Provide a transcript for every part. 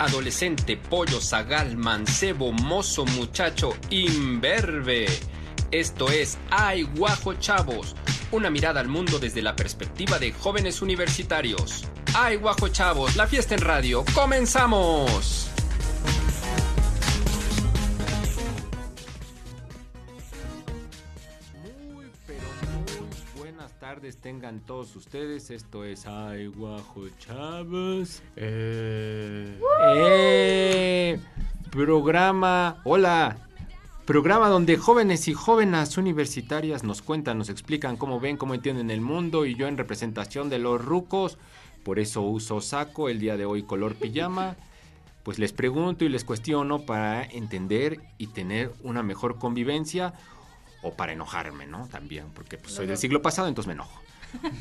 adolescente, pollo, zagal, mancebo, mozo, muchacho, imberbe. Esto es Ay Guajo Chavos, una mirada al mundo desde la perspectiva de jóvenes universitarios. Ay Guajo Chavos, la fiesta en radio, comenzamos. Tengan todos ustedes. Esto es Ay Guajo Chavos. Eh, Eh, programa, hola, programa donde jóvenes y jóvenes universitarias nos cuentan, nos explican cómo ven, cómo entienden el mundo y yo en representación de los rucos, por eso uso saco el día de hoy color pijama, pues les pregunto y les cuestiono para entender y tener una mejor convivencia o para enojarme, ¿no? También, porque pues, soy del siglo pasado, entonces me enojo.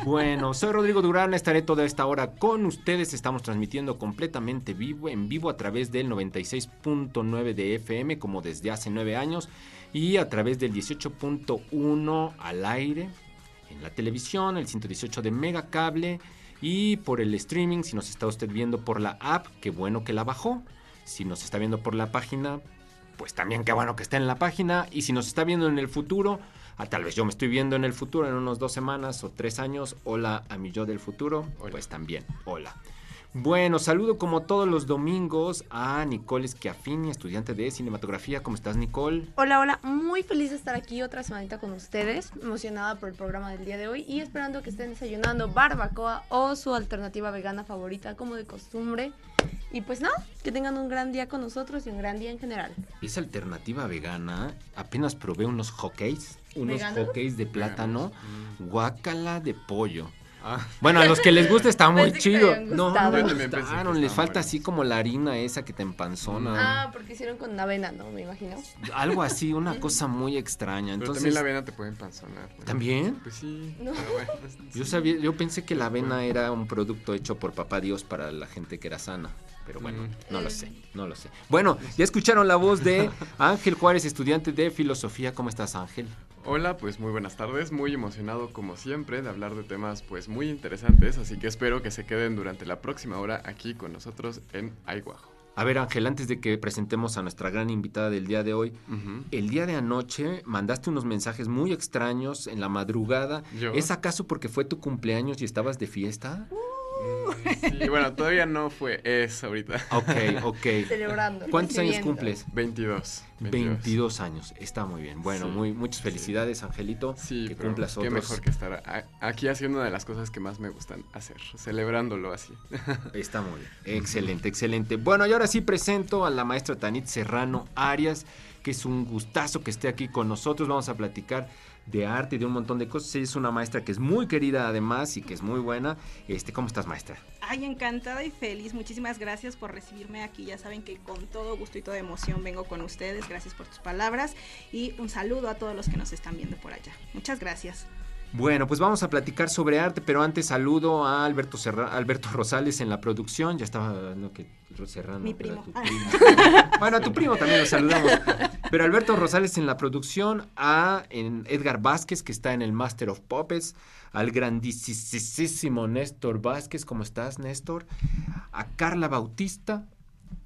Bueno, soy Rodrigo Durán, estaré toda esta hora con ustedes. Estamos transmitiendo completamente vivo, en vivo a través del 96.9 de FM, como desde hace nueve años, y a través del 18.1 al aire, en la televisión, el 118 de Mega Cable, y por el streaming, si nos está usted viendo por la app, qué bueno que la bajó. Si nos está viendo por la página, pues también qué bueno que está en la página. Y si nos está viendo en el futuro, ah, tal vez yo me estoy viendo en el futuro en unos dos semanas o tres años. Hola a mi yo del futuro. Hola. Pues también, hola. Bueno, saludo como todos los domingos a Nicole Schiaffini, estudiante de cinematografía. ¿Cómo estás, Nicole? Hola, hola, muy feliz de estar aquí otra semanita con ustedes, emocionada por el programa del día de hoy y esperando que estén desayunando barbacoa o su alternativa vegana favorita como de costumbre. Y pues nada, que tengan un gran día con nosotros y un gran día en general. Esa alternativa vegana, apenas probé unos hockeys, unos ¿Veganos? hockeys de plátano, guácala de pollo. Ah, Bueno, a los que les gusta está muy chido. No, no me gustaron. Les falta así como la harina esa que te empanzona. Ah, porque hicieron con avena, ¿no? Me imagino. Algo así, una cosa muy extraña. pero Entonces, también la avena te puede empanzonar. ¿no? ¿También? Pues sí. No. pero bueno, Yo sabía, yo pensé que la avena era un producto hecho por papá Dios para la gente que era sana. Pero bueno, Mm. no lo sé, no lo sé. Bueno, ya escucharon la voz de Ángel Juárez, estudiante de filosofía. ¿Cómo estás, Ángel? Hola, pues muy buenas tardes. Muy emocionado como siempre de hablar de temas pues muy interesantes, así que espero que se queden durante la próxima hora aquí con nosotros en Aiguajo. A ver, Ángel, antes de que presentemos a nuestra gran invitada del día de hoy, el día de anoche mandaste unos mensajes muy extraños en la madrugada. ¿Yo? ¿Es acaso porque fue tu cumpleaños y estabas de fiesta? Mm, Sí, bueno, todavía no fue eso ahorita. Ok, ok. Celebrando. ¿Cuántos años cumples? 22. 22 años, está muy bien. Bueno, Sí, muy, muchas sí. felicidades, Angelito. Sí, que pero cumplas qué otros. mejor que estar aquí haciendo una de las cosas que más me gustan hacer, celebrándolo así. Está muy bien. Excelente, excelente. Bueno, y ahora sí presento a la maestra Tanit Serrano Arias, que es un gustazo que esté aquí con nosotros. Vamos a platicar de arte y de un montón de cosas. Ella es una maestra que es muy querida además y que es muy buena. Este, ¿cómo estás, maestra? Ay, encantada y feliz. Muchísimas gracias por recibirme aquí. Ya saben que con todo gusto y toda emoción vengo con ustedes. Gracias por tus palabras y un saludo a todos los que nos están viendo por allá. Muchas gracias. Bueno, pues vamos a platicar sobre arte, pero antes saludo a Alberto Serra- Alberto Rosales en la producción. Ya estaba no que Serrano. Mi primo. tu bueno, a tu primo también lo saludamos. Pero Alberto Rosales en la producción, a en Edgar Vázquez que está en el Master of Puppets, al grandísimo Néstor Vázquez, ¿cómo estás, Néstor? A Carla Bautista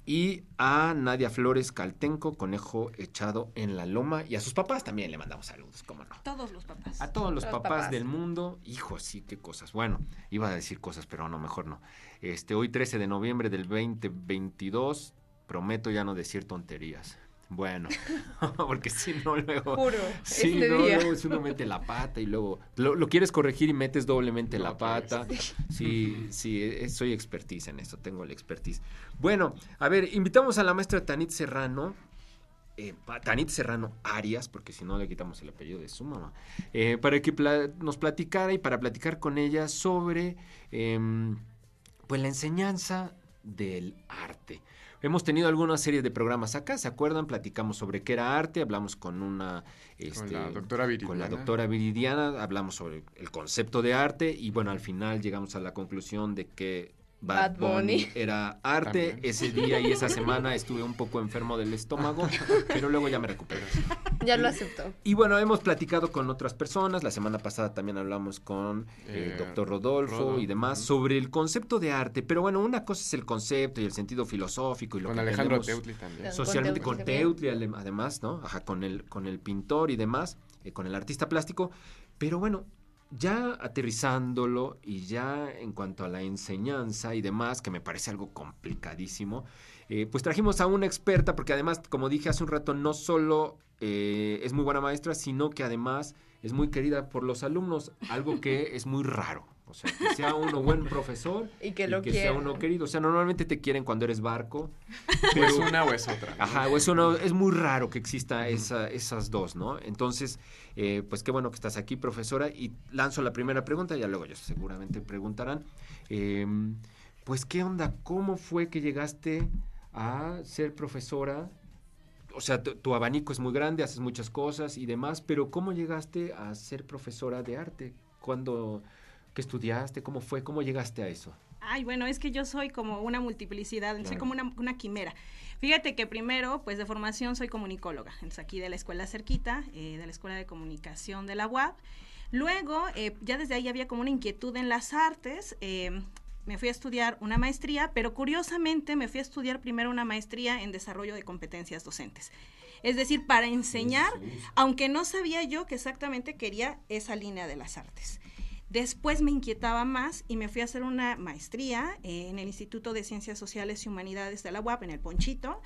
y a Nadia Flores Caltenco, conejo echado en la loma, y a sus papás también le mandamos saludos, cómo no. Todos los papás. A todos los Los papás, papás. del mundo, hijo, sí, qué cosas. Bueno, iba a decir cosas, pero no, mejor no. Este, hoy 13 de noviembre del 2022, prometo ya no decir tonterías. Bueno, porque si no luego... Juro. Sí, este no, día. luego si uno mete la pata y luego lo, lo quieres corregir y metes doblemente No, la pues. pata. Sí, sí, eh, soy expertise en eso, tengo la expertise. Bueno, a ver, invitamos a la maestra Tanit Serrano, eh, Tanit Serrano Arias, porque si no le quitamos el apellido de su mamá, eh, para que pla- nos platicara y para platicar con ella sobre em, pues la enseñanza del arte. Hemos tenido alguna serie de programas acá, ¿se acuerdan? Platicamos sobre qué era arte, hablamos con una... este, la doctora Viridiana. Con la doctora Viridiana, hablamos sobre el concepto de arte y bueno, al final llegamos a la conclusión de que Bad Bad Bunny. Bunny era arte. También. Ese día y esa semana estuve un poco enfermo del estómago, pero luego ya me recuperé. Ya lo aceptó. Y bueno, hemos platicado con otras personas. La semana pasada también hablamos con el Eh, doctor Rodolfo Rodo, y demás sobre el concepto de arte. Pero bueno, una cosa es el concepto y el sentido filosófico y lo Con que Alejandro Teutli también. Con socialmente Teutli con. Teutli además, ¿no? Ajá, con el, con el pintor y demás, eh, con el artista plástico. Pero bueno, ya aterrizándolo y ya en cuanto a la enseñanza y demás, que me parece algo complicadísimo, eh, pues trajimos a una experta, porque además, como dije hace un rato, no solo eh, es muy buena maestra, sino que además es muy querida por los alumnos, algo que es muy raro. O sea, que sea uno buen profesor Y que lo sea quieran. uno querido. O sea, normalmente te quieren cuando eres barco. O es una o es otra. ¿no? Ajá, o eso no, es muy raro que exista esa, esas dos, ¿no? Entonces, eh, pues qué bueno que estás aquí, profesora, y lanzo la primera pregunta, ya luego ellos seguramente preguntarán. eh, pues, ¿qué onda? ¿Cómo fue que llegaste a ser profesora? O sea, tu, tu abanico es muy grande, haces muchas cosas y demás, pero ¿cómo llegaste a ser profesora de arte? ¿Cuándo, qué estudiaste? ¿Cómo fue? ¿Cómo llegaste a eso? Ay, bueno, es que yo soy como una multiplicidad, soy Claro. como una, una quimera. Fíjate que primero, pues de formación soy comunicóloga, entonces aquí de la escuela cerquita, eh, de la Escuela de Comunicación de la UAP. Luego, eh, ya desde ahí había como una inquietud en las artes. eh, me fui a estudiar una maestría, pero curiosamente me fui a estudiar primero una maestría en desarrollo de competencias docentes. Es decir, para enseñar, aunque no sabía yo que exactamente quería esa línea de las artes. Después me inquietaba más y me fui a hacer una maestría eh, en el Instituto de Ciencias Sociales y Humanidades de la UAP, en el Ponchito,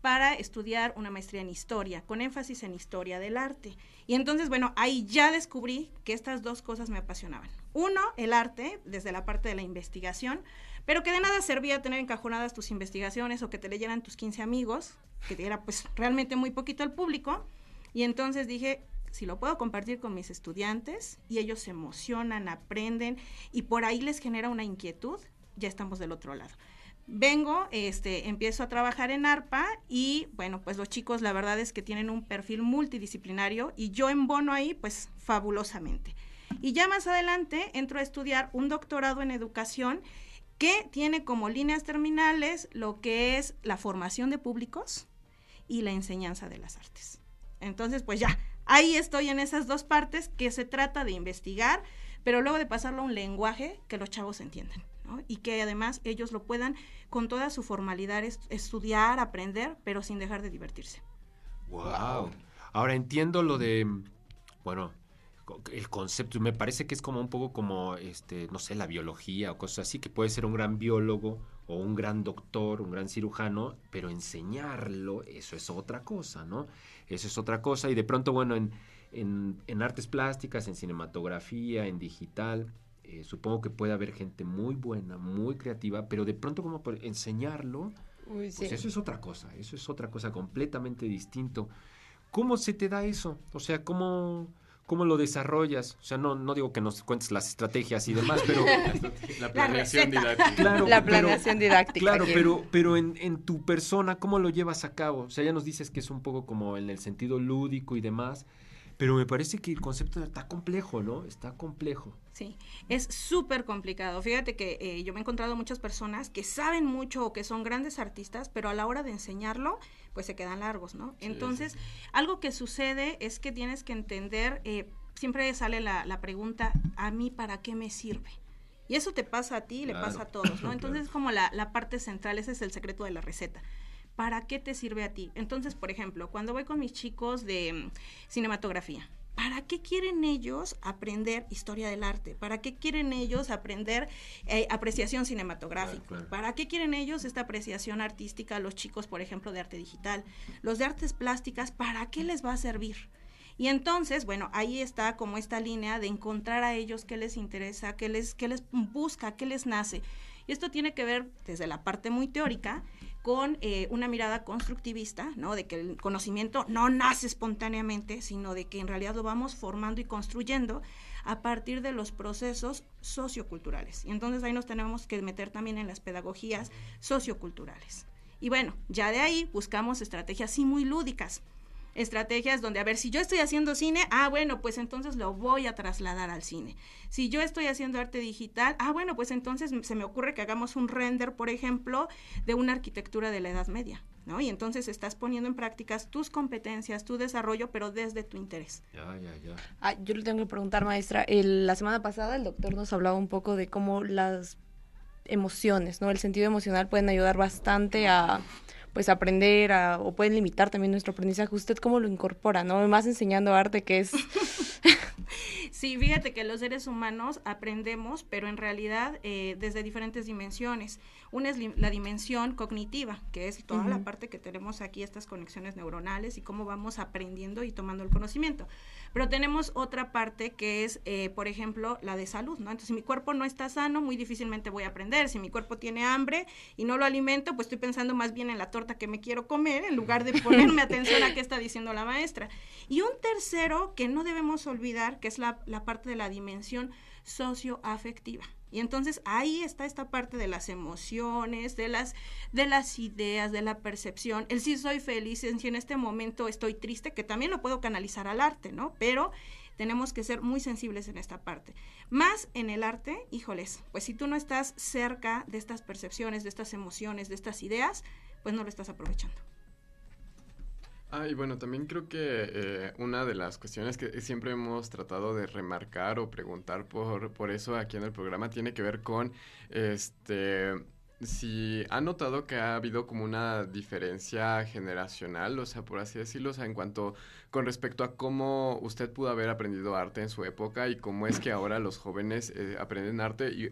para estudiar una maestría en historia, con énfasis en historia del arte. Y entonces, bueno, ahí ya descubrí que estas dos cosas me apasionaban. Uno, el arte, desde la parte de la investigación, pero que de nada servía tener encajonadas tus investigaciones o que te leyeran tus 15 amigos, que era pues realmente muy poquito al público. Y entonces dije, si lo puedo compartir con mis estudiantes y ellos se emocionan, aprenden y por ahí les genera una inquietud, ya estamos del otro lado. Vengo, este, empiezo a trabajar en ARPA y bueno, pues los chicos la verdad es que tienen un perfil multidisciplinario y yo embono ahí pues fabulosamente. Y ya más adelante entro a estudiar un doctorado en educación que tiene como líneas terminales lo que es la formación de públicos y la enseñanza de las artes. Entonces, pues ya, ahí estoy en esas dos partes que se trata de investigar, pero luego de pasarlo a un lenguaje que los chavos entiendan. ¿no? Y que además ellos lo puedan con toda su formalidad est- estudiar, aprender, pero sin dejar de divertirse. Wow. Ahora entiendo lo de, bueno, el concepto. Me parece que es como un poco como, este, no sé, la biología o cosas así, que puede ser un gran biólogo o un gran doctor, un gran cirujano, pero enseñarlo, eso es otra cosa, ¿no? Eso es otra cosa. Y de pronto, bueno, en, en, en artes plásticas, en cinematografía, en digital, eh, supongo que puede haber gente muy buena, muy creativa, pero de pronto como por enseñarlo, Uy, sí. pues eso es otra cosa, eso es otra cosa completamente distinto. ¿Cómo se te da eso? O sea, ¿cómo, cómo lo desarrollas? O sea, no, no digo que nos cuentes las estrategias y demás, pero La planeación didáctica. claro, La pero- planeación didáctica. Claro, pero, pero en, en tu persona, ¿cómo lo llevas a cabo? O sea, ya nos dices que es un poco como en el sentido lúdico y demás, pero me parece que el concepto está complejo, ¿no? Está complejo. Sí, es súper complicado. Fíjate que eh, yo me he encontrado muchas personas que saben mucho o que son grandes artistas, pero a la hora de enseñarlo, pues se quedan largos, ¿no? Sí, Entonces, sí, algo que sucede es que tienes que entender, eh, siempre sale la, la pregunta, ¿a mí para qué me sirve? Y eso te pasa a ti y le Claro, pasa a todos, ¿no? claro. Entonces es como la, la parte central, ese es el secreto de la receta. ¿Para qué te sirve a ti? Entonces, por ejemplo, cuando voy con mis chicos de mm, cinematografía, ¿para qué quieren ellos aprender historia del arte? ¿Para qué quieren ellos aprender eh, apreciación cinematográfica? Claro, claro. ¿Para qué quieren ellos esta apreciación artística? Los chicos, por ejemplo, de arte digital. Los de artes plásticas, ¿para qué les va a servir? Y entonces, bueno, ahí está como esta línea de encontrar a ellos qué les interesa, qué les, qué les busca, qué les nace. Y esto tiene que ver desde la parte muy teórica con eh, una mirada constructivista, ¿no? De que el conocimiento no nace espontáneamente, sino de que en realidad lo vamos formando y construyendo a partir de los procesos socioculturales. Y entonces ahí nos tenemos que meter también en las pedagogías socioculturales. Y bueno, ya de ahí buscamos estrategias sí muy lúdicas. Estrategias donde, a ver, si yo estoy haciendo cine, ah, bueno, pues entonces lo voy a trasladar al cine. Si yo estoy haciendo arte digital, ah, bueno, pues entonces se me ocurre que hagamos un render, por ejemplo, de una arquitectura de la Edad Media. ¿no? Y entonces estás poniendo en prácticas tus competencias, tu desarrollo, pero desde tu interés. Ya, ya, ya. Ah, yo le tengo que preguntar, maestra. El, la semana pasada el doctor nos hablaba un poco de cómo las emociones, ¿no? El sentido emocional pueden ayudar bastante a pues aprender a, o pueden limitar también nuestro aprendizaje. ¿Usted cómo lo incorpora, no? Más enseñando arte que es... sí, fíjate que los seres humanos aprendemos, pero en realidad eh, desde diferentes dimensiones. Una es la dimensión cognitiva, que es toda la parte que tenemos aquí, estas conexiones neuronales y cómo vamos aprendiendo y tomando el conocimiento. Pero tenemos otra parte que es, eh, por ejemplo, la de salud, ¿no? Entonces, si mi cuerpo no está sano, muy difícilmente voy a aprender. Si mi cuerpo tiene hambre y no lo alimento, pues estoy pensando más bien en la torta que me quiero comer en lugar de ponerme atención a qué está diciendo la maestra. Y un tercero que no debemos olvidar, que es la, la parte de la dimensión socioafectiva. Y entonces ahí está esta parte de las emociones, de las, de las ideas, de la percepción. El si soy feliz, si en este momento estoy triste, que también lo puedo canalizar al arte, ¿no? Pero tenemos que ser muy sensibles en esta parte. Más en el arte, híjoles, pues si tú no estás cerca de estas percepciones, de estas emociones, de estas ideas, pues no lo estás aprovechando. Ah, y bueno, también creo que eh, una de las cuestiones que siempre hemos tratado de remarcar o preguntar por, por eso aquí en el programa tiene que ver con este si ha notado que ha habido como una diferencia generacional, o sea, por así decirlo, o sea, en cuanto con respecto a cómo usted pudo haber aprendido arte en su época y cómo es que ahora los jóvenes eh, aprenden arte y,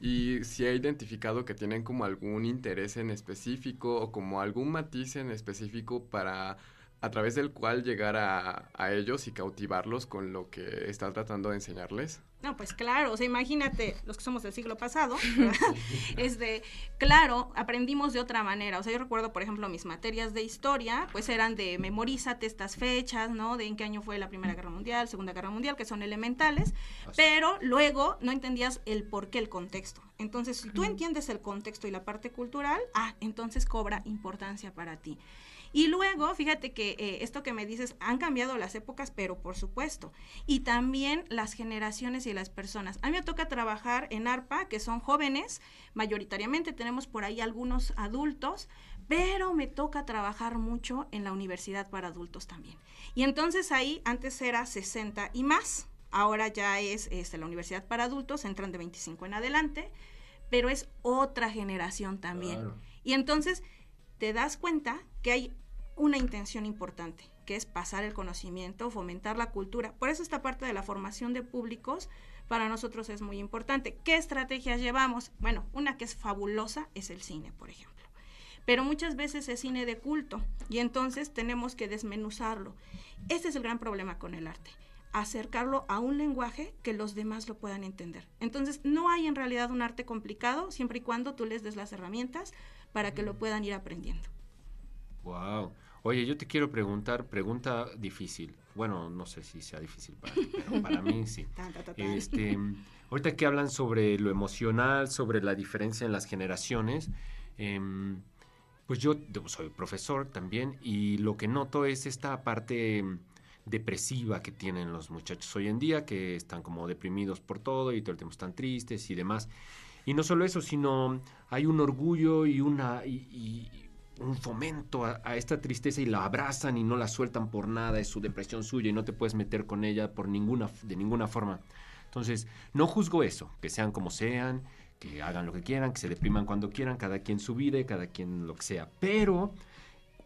y si ha identificado que tienen como algún interés en específico o como algún matiz en específico para a través del cual llegar a, a, ellos y cautivarlos con lo que está tratando de enseñarles? No, pues claro, o sea, imagínate, los que somos del siglo pasado, este, claro, aprendimos de otra manera. O sea, yo recuerdo, por ejemplo, mis materias de historia, pues eran de memorízate estas fechas, ¿no? De en qué año fue la Primera Guerra Mundial, Segunda Guerra Mundial, que son elementales, pero luego no entendías el por qué, el contexto. Entonces, si tú entiendes el contexto y la parte cultural, ah, entonces cobra importancia para ti. Y luego, fíjate que eh, esto que me dices, han cambiado las épocas, pero por supuesto. Y también las generaciones y las personas. A mí me toca trabajar en ARPA, que son jóvenes, mayoritariamente tenemos por ahí algunos adultos, pero me toca trabajar mucho en la universidad para adultos también. Y entonces ahí antes era 60 y más, ahora ya es este, la universidad para adultos, entran de 25 en adelante, pero es otra generación también. Y entonces te das cuenta que hay una intención importante, que es pasar el conocimiento, fomentar la cultura. Por eso esta parte de la formación de públicos para nosotros es muy importante. ¿Qué estrategias llevamos? Bueno, una que es fabulosa es el cine, por ejemplo. Pero muchas veces es cine de culto y entonces tenemos que desmenuzarlo. Este es el gran problema con el arte acercarlo a un lenguaje que los demás lo puedan entender. Entonces, no hay en realidad un arte complicado siempre y cuando tú les des las herramientas para que lo puedan ir aprendiendo. Wow. Oye, yo te quiero preguntar, pregunta difícil. Bueno, no sé si sea difícil para ti, pero para mí sí. Este, ahorita que hablan sobre lo emocional, sobre la diferencia en las generaciones, em, pues yo soy profesor también y lo que noto es esta parte depresiva que tienen los muchachos hoy en día, que están como deprimidos por todo y todo el tiempo están tristes y demás. Y no solo eso, sino hay un orgullo y una un fomento a, esta tristeza y la abrazan y no la sueltan por nada, es su depresión suya y no te puedes meter con ella por ninguna, de ninguna forma. Entonces, no juzgo eso, que sean como sean, que hagan lo que quieran, que se depriman cuando quieran, cada quien su vida, cada quien lo que sea. Pero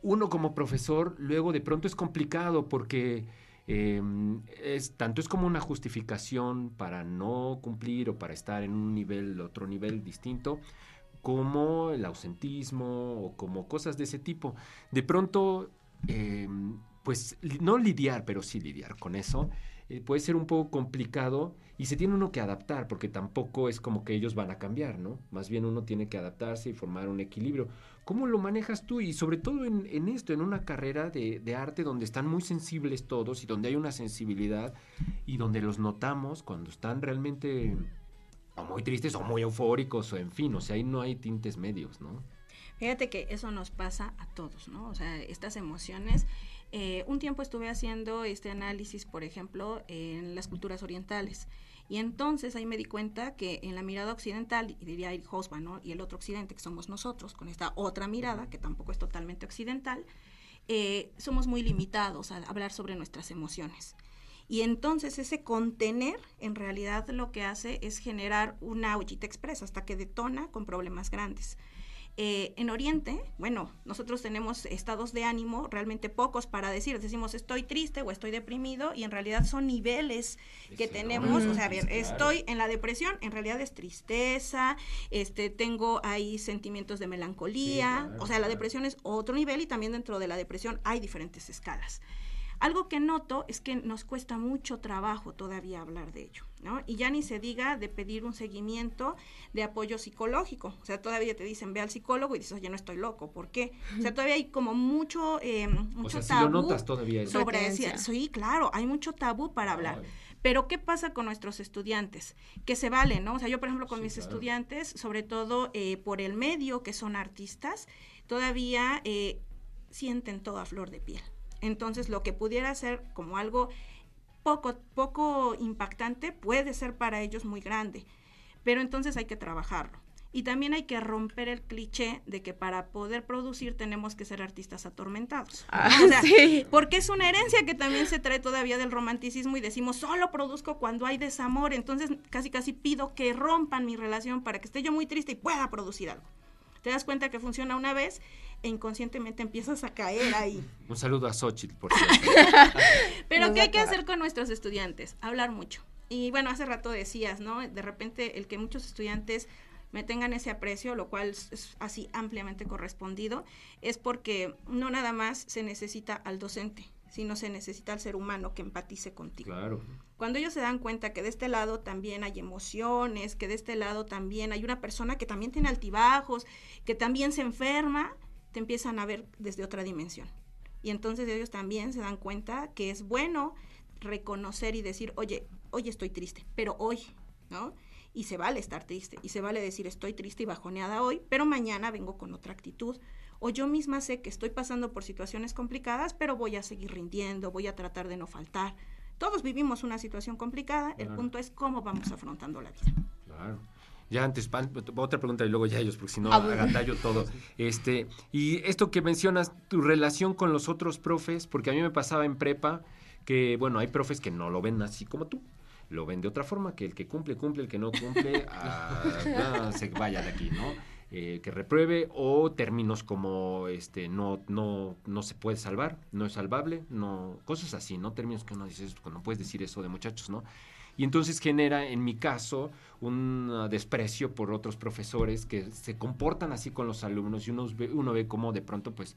uno como profesor luego de pronto es complicado porque em, es, tanto es como una justificación para no cumplir o para estar en un nivel, otro nivel distinto, como el ausentismo o como cosas de ese tipo. De pronto, em, pues no lidiar, pero sí lidiar con eso, eh, puede ser un poco complicado y se tiene uno que adaptar, porque tampoco es como que ellos van a cambiar, ¿no? Más bien uno tiene que adaptarse y formar un equilibrio. ¿Cómo lo manejas tú? Y sobre todo en, en esto, en una carrera de, de, arte donde están muy sensibles todos y donde hay una sensibilidad y donde los notamos cuando están realmente muy tristes o muy eufóricos o en fin, o sea, ahí no hay tintes medios, ¿no? Fíjate que eso nos pasa a todos, ¿no? O sea, estas emociones Eh, un tiempo estuve haciendo este análisis, por ejemplo, en las culturas orientales. Y entonces ahí me di cuenta que en la mirada occidental, diría el Hosman, ¿no? y el otro occidente, que somos nosotros, con esta otra mirada, que tampoco es totalmente occidental, eh, somos muy limitados a hablar sobre nuestras emociones. Y entonces ese contener en realidad lo que hace es generar una ollita expresa hasta que detona con problemas grandes. Eh, en Oriente, bueno, nosotros tenemos estados de ánimo realmente pocos para decir, decimos estoy triste o estoy deprimido y en realidad son niveles que tenemos, o sea, a ver, estoy en la depresión, en realidad es tristeza, este, tengo ahí sentimientos de melancolía, o sea, la depresión es otro nivel y también dentro de la depresión hay diferentes escalas. Algo que noto es que nos cuesta mucho trabajo todavía hablar de ello, ¿no? Y ya ni se diga de pedir un seguimiento de apoyo psicológico. O sea, todavía te dicen, ve al psicólogo y dices, oye, no estoy loco. ¿Por qué? O sea, todavía hay como mucho, eh, mucho o tabú. notas todavía. Sobre Sí, claro, hay mucho tabú para hablar. Pero ¿qué pasa con nuestros estudiantes? Que se valen, ¿no? O sea, yo, por ejemplo, con mis estudiantes, sobre todo eh, por el medio, que son artistas, todavía eh, sienten toda flor de piel. Entonces, lo que pudiera ser como algo poco, poco impactante puede ser para ellos muy grande. Pero entonces hay que trabajarlo. Y también hay que romper el cliché de que para poder producir tenemos que ser artistas atormentados. Ah, porque es una herencia que también se trae todavía del romanticismo y decimos, solo produzco cuando hay desamor. Entonces casi casi pido que rompan mi relación para que esté yo muy triste y pueda producir algo. Te das cuenta que funciona una vez e inconscientemente empiezas a caer ahí. Un saludo a Xochitl, por cierto. Pero ¿qué hay que hacer con nuestros estudiantes? Hablar mucho. Y bueno, hace rato decías, ¿no? De repente el que muchos estudiantes me tengan ese aprecio, lo cual es así ampliamente correspondido, es porque no nada más se necesita al docente, sino se necesita al ser humano que empatice contigo. Claro. Cuando ellos se dan cuenta que de este lado también hay emociones, que de este lado también hay una persona que también tiene altibajos, que también se enferma, te empiezan a ver desde otra dimensión. Y entonces ellos también se dan cuenta que es bueno reconocer y decir, oye, hoy estoy triste, pero hoy, ¿no? Y se vale estar triste, y se vale decir, estoy triste y bajoneada hoy, pero mañana vengo con otra actitud. O yo misma sé que estoy pasando por situaciones complicadas, pero voy a seguir rindiendo, voy a tratar de no faltar. Todos vivimos una situación complicada, el punto es cómo vamos afrontando la vida. Claro. Ya antes, otra pregunta y luego ya ellos, porque si no, ah, agatallo todo. Este, y esto que mencionas, tu relación con los otros profes, porque a mí me pasaba en prepa que, bueno, hay profes que no lo ven así como tú. Lo ven de otra forma, que el que cumple, cumple, el que no cumple, ah, se vaya de aquí, ¿no? Eh, que repruebe o términos como este no no no se puede salvar no es salvable no cosas así no términos que uno dice no puedes decir eso de muchachos no y entonces genera, en mi caso, un desprecio por otros profesores que se comportan así con los alumnos y uno ve, uno ve cómo de pronto, pues,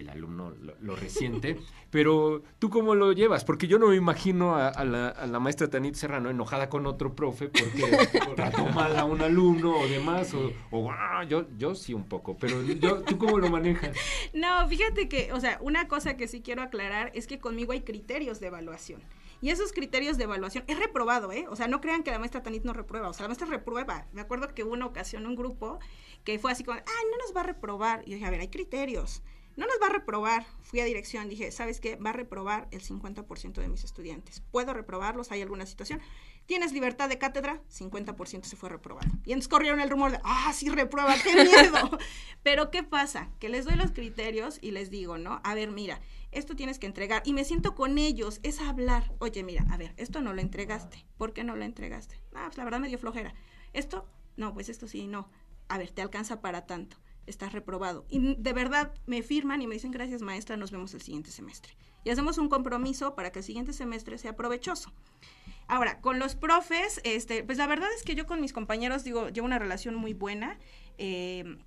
el alumno lo, resiente. Pero tú cómo lo llevas? Porque yo no me imagino a, la, maestra Tanit Serrano enojada con otro profe porque trató mal a un alumno o demás. O, ah, yo, yo sí un poco, pero yo, ¿tú cómo lo manejas? No, fíjate que, o sea, una cosa que sí quiero aclarar es que conmigo hay criterios de evaluación. Y esos criterios de evaluación, es reprobado, ¿eh? O sea, no crean que la maestra Tanit no reprueba, o sea, la maestra reprueba. Me acuerdo que hubo una ocasión, un grupo, que fue así como, ah, no nos va a reprobar. Y yo dije, a ver, hay criterios. No nos va a reprobar. Fui a dirección, dije, ¿sabes qué? Va a reprobar el 50% de mis estudiantes. ¿Puedo reprobarlos? ¿Hay alguna situación? ¿Tienes libertad de cátedra? 50% se fue reprobado. Y entonces corrieron el rumor de, ah, sí, reprueba, qué miedo. Pero ¿qué pasa? Que les doy los criterios y les digo, ¿no? A ver, mira, esto tienes que entregar. Y me siento con ellos, es hablar. Oye, mira, a ver, esto no lo entregaste. ¿Por qué no lo entregaste? Ah, pues la verdad me dio flojera. Esto, no, pues esto sí, no. A ver, te alcanza para tanto. Estás reprobado. Y de verdad me firman y me dicen, gracias maestra, nos vemos el siguiente semestre. Y hacemos un compromiso para que el siguiente semestre sea provechoso. Ahora, con los profes, este, pues la verdad es que yo con mis compañeros, digo, llevo una relación muy buena. Eh,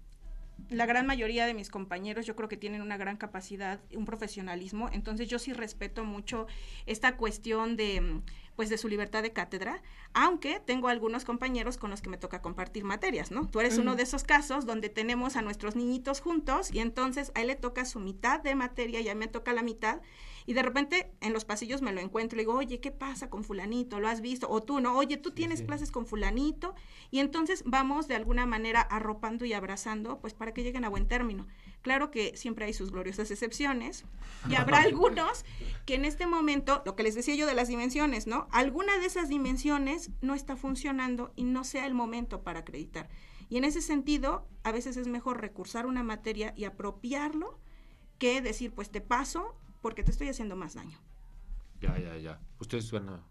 la gran mayoría de mis compañeros yo creo que tienen una gran capacidad, un profesionalismo, entonces yo sí respeto mucho esta cuestión de pues de su libertad de cátedra, aunque tengo algunos compañeros con los que me toca compartir materias, ¿no? Tú eres uno de esos casos donde tenemos a nuestros niñitos juntos y entonces a él le toca su mitad de materia y a mí me toca la mitad Y de repente en los pasillos me lo encuentro y digo, oye, ¿qué pasa con fulanito? ¿Lo has visto? O tú, ¿no? Oye, tú tienes clases con fulanito. Y entonces vamos de alguna manera arropando y abrazando, pues para que lleguen a buen término. Claro que siempre hay sus gloriosas excepciones y habrá algunos que en este momento, lo que les decía yo de las dimensiones, ¿no? Alguna de esas dimensiones no está funcionando y no sea el momento para acreditar. Y en ese sentido, a veces es mejor recursar una materia y apropiarlo que decir, pues te paso porque te estoy haciendo más daño. Ya, ya, ya. Ustedes suena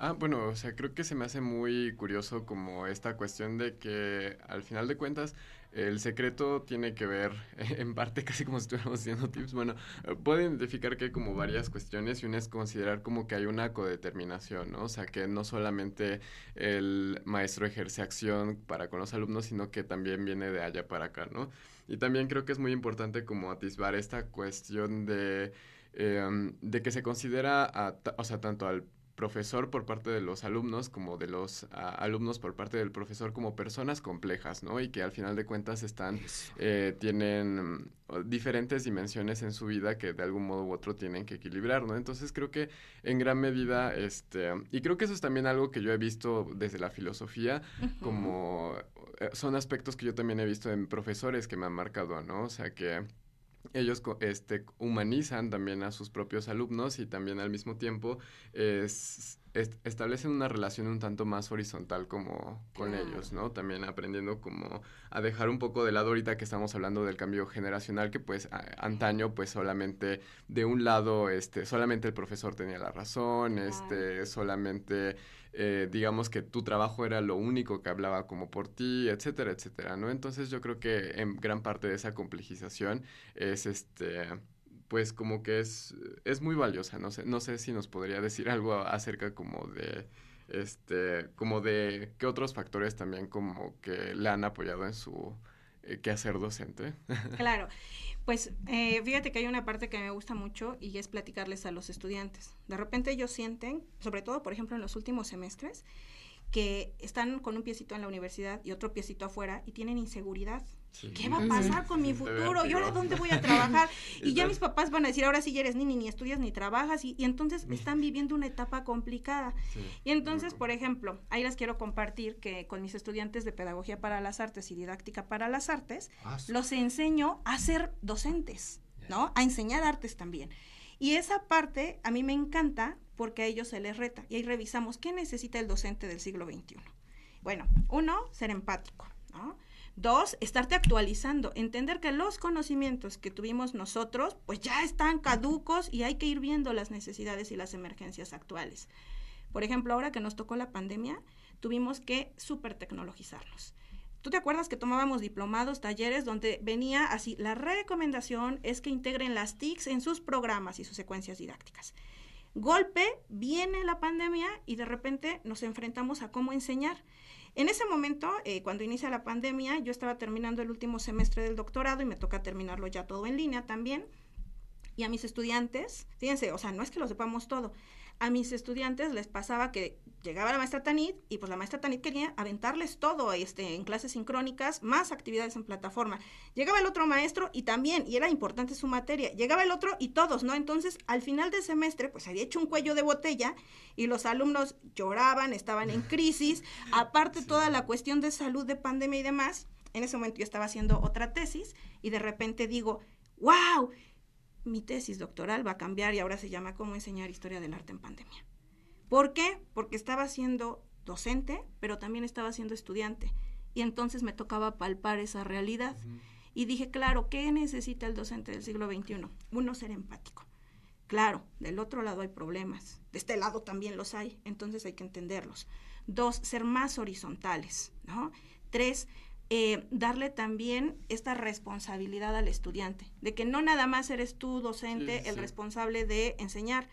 Ah, bueno, o sea, creo que se me hace muy curioso como esta cuestión de que al final de cuentas el secreto tiene que ver, en parte casi como si estuviéramos haciendo tips, bueno, puede identificar que hay como varias cuestiones y una es considerar como que hay una codeterminación, ¿no? O sea, que no solamente el maestro ejerce acción para con los alumnos, sino que también viene de allá para acá, ¿no? Y también creo que es muy importante como atisbar esta cuestión de... Em, de que se considera, a, o sea, tanto al profesor por parte de los alumnos como de los alumnos por parte del profesor como personas complejas, ¿no? Y que al final de cuentas están, eh, tienen diferentes dimensiones en su vida que de algún modo u otro tienen que equilibrar, ¿no? Entonces creo que en gran medida, este, y creo que eso es también algo que yo he visto desde la filosofía, como eh, son aspectos que yo también he visto en profesores que me han marcado, ¿no? O sea que ellos este, humanizan también a sus propios alumnos y también al mismo tiempo es, establecen una relación un tanto más horizontal como con ellos, ¿no? También aprendiendo como a dejar un poco de lado ahorita que estamos hablando del cambio generacional que pues antaño pues solamente de un lado este solamente el profesor tenía la razón, este solamente eh, digamos que tu trabajo era lo único que hablaba como por ti, etcétera, etcétera, ¿no? Entonces yo creo que en gran parte de esa complejización es este pues como que es, es muy valiosa, no sé, no sé si nos podría decir algo acerca como de este, como de qué otros factores también como que le han apoyado en su eh, quehacer docente. Claro. Pues eh, fíjate que hay una parte que me gusta mucho y es platicarles a los estudiantes. De repente ellos sienten, sobre todo por ejemplo en los últimos semestres, que están con un piecito en la universidad y otro piecito afuera y tienen inseguridad. ¿Qué va a pasar con mi futuro? ¿Y ahora dónde voy a trabajar? y ya mis papás van a decir, ahora sí ya eres ni, ni estudias ni trabajas y, entonces están viviendo una etapa complicada. Y entonces, por ejemplo, ahí les quiero compartir que con mis estudiantes de Pedagogía para las Artes y Didáctica para las Artes, ah, los enseño a ser docentes, ¿no? A enseñar artes también. Y esa parte a mí me encanta porque a ellos se les reta. Y ahí revisamos qué necesita el docente del siglo XXI. Bueno, uno, ser empático, ¿no? Dos, estarte actualizando, entender que los conocimientos que tuvimos nosotros, pues ya están caducos y hay que ir viendo las necesidades y las emergencias actuales. Por ejemplo, ahora que nos tocó la pandemia, tuvimos que super tecnologizarnos. ¿Tú te acuerdas que tomábamos diplomados, talleres donde venía así, la recomendación es que integren las TICs en sus programas y sus secuencias didácticas? Golpe, viene la pandemia y de repente nos enfrentamos a cómo enseñar. En ese momento, eh, cuando inicia la pandemia, yo estaba terminando el último semestre del doctorado y me toca terminarlo ya todo en línea también. Y a mis estudiantes, fíjense, o sea, no es que lo sepamos todo, a mis estudiantes les pasaba que llegaba la maestra Tanit y pues la maestra Tanit quería aventarles todo este, en clases sincrónicas, más actividades en plataforma. Llegaba el otro maestro y también, y era importante su materia, llegaba el otro y todos, ¿no? Entonces, al final del semestre, pues había hecho un cuello de botella y los alumnos lloraban, estaban en crisis, aparte toda la cuestión de salud, de pandemia y demás. En ese momento yo estaba haciendo otra tesis y de repente digo, wow, mi tesis doctoral va a cambiar y ahora se llama Cómo enseñar historia del arte en pandemia. ¿Por qué? Porque estaba siendo docente, pero también estaba siendo estudiante. Y entonces me tocaba palpar esa realidad. Y dije, claro, ¿qué necesita el docente del siglo XXI? Uno, ser empático. Claro, del otro lado hay problemas, de este lado también los hay, entonces hay que entenderlos. Dos, ser más horizontales, ¿no? Tres, eh, darle también esta responsabilidad al estudiante, de que no nada más eres tú, docente, el responsable de enseñar.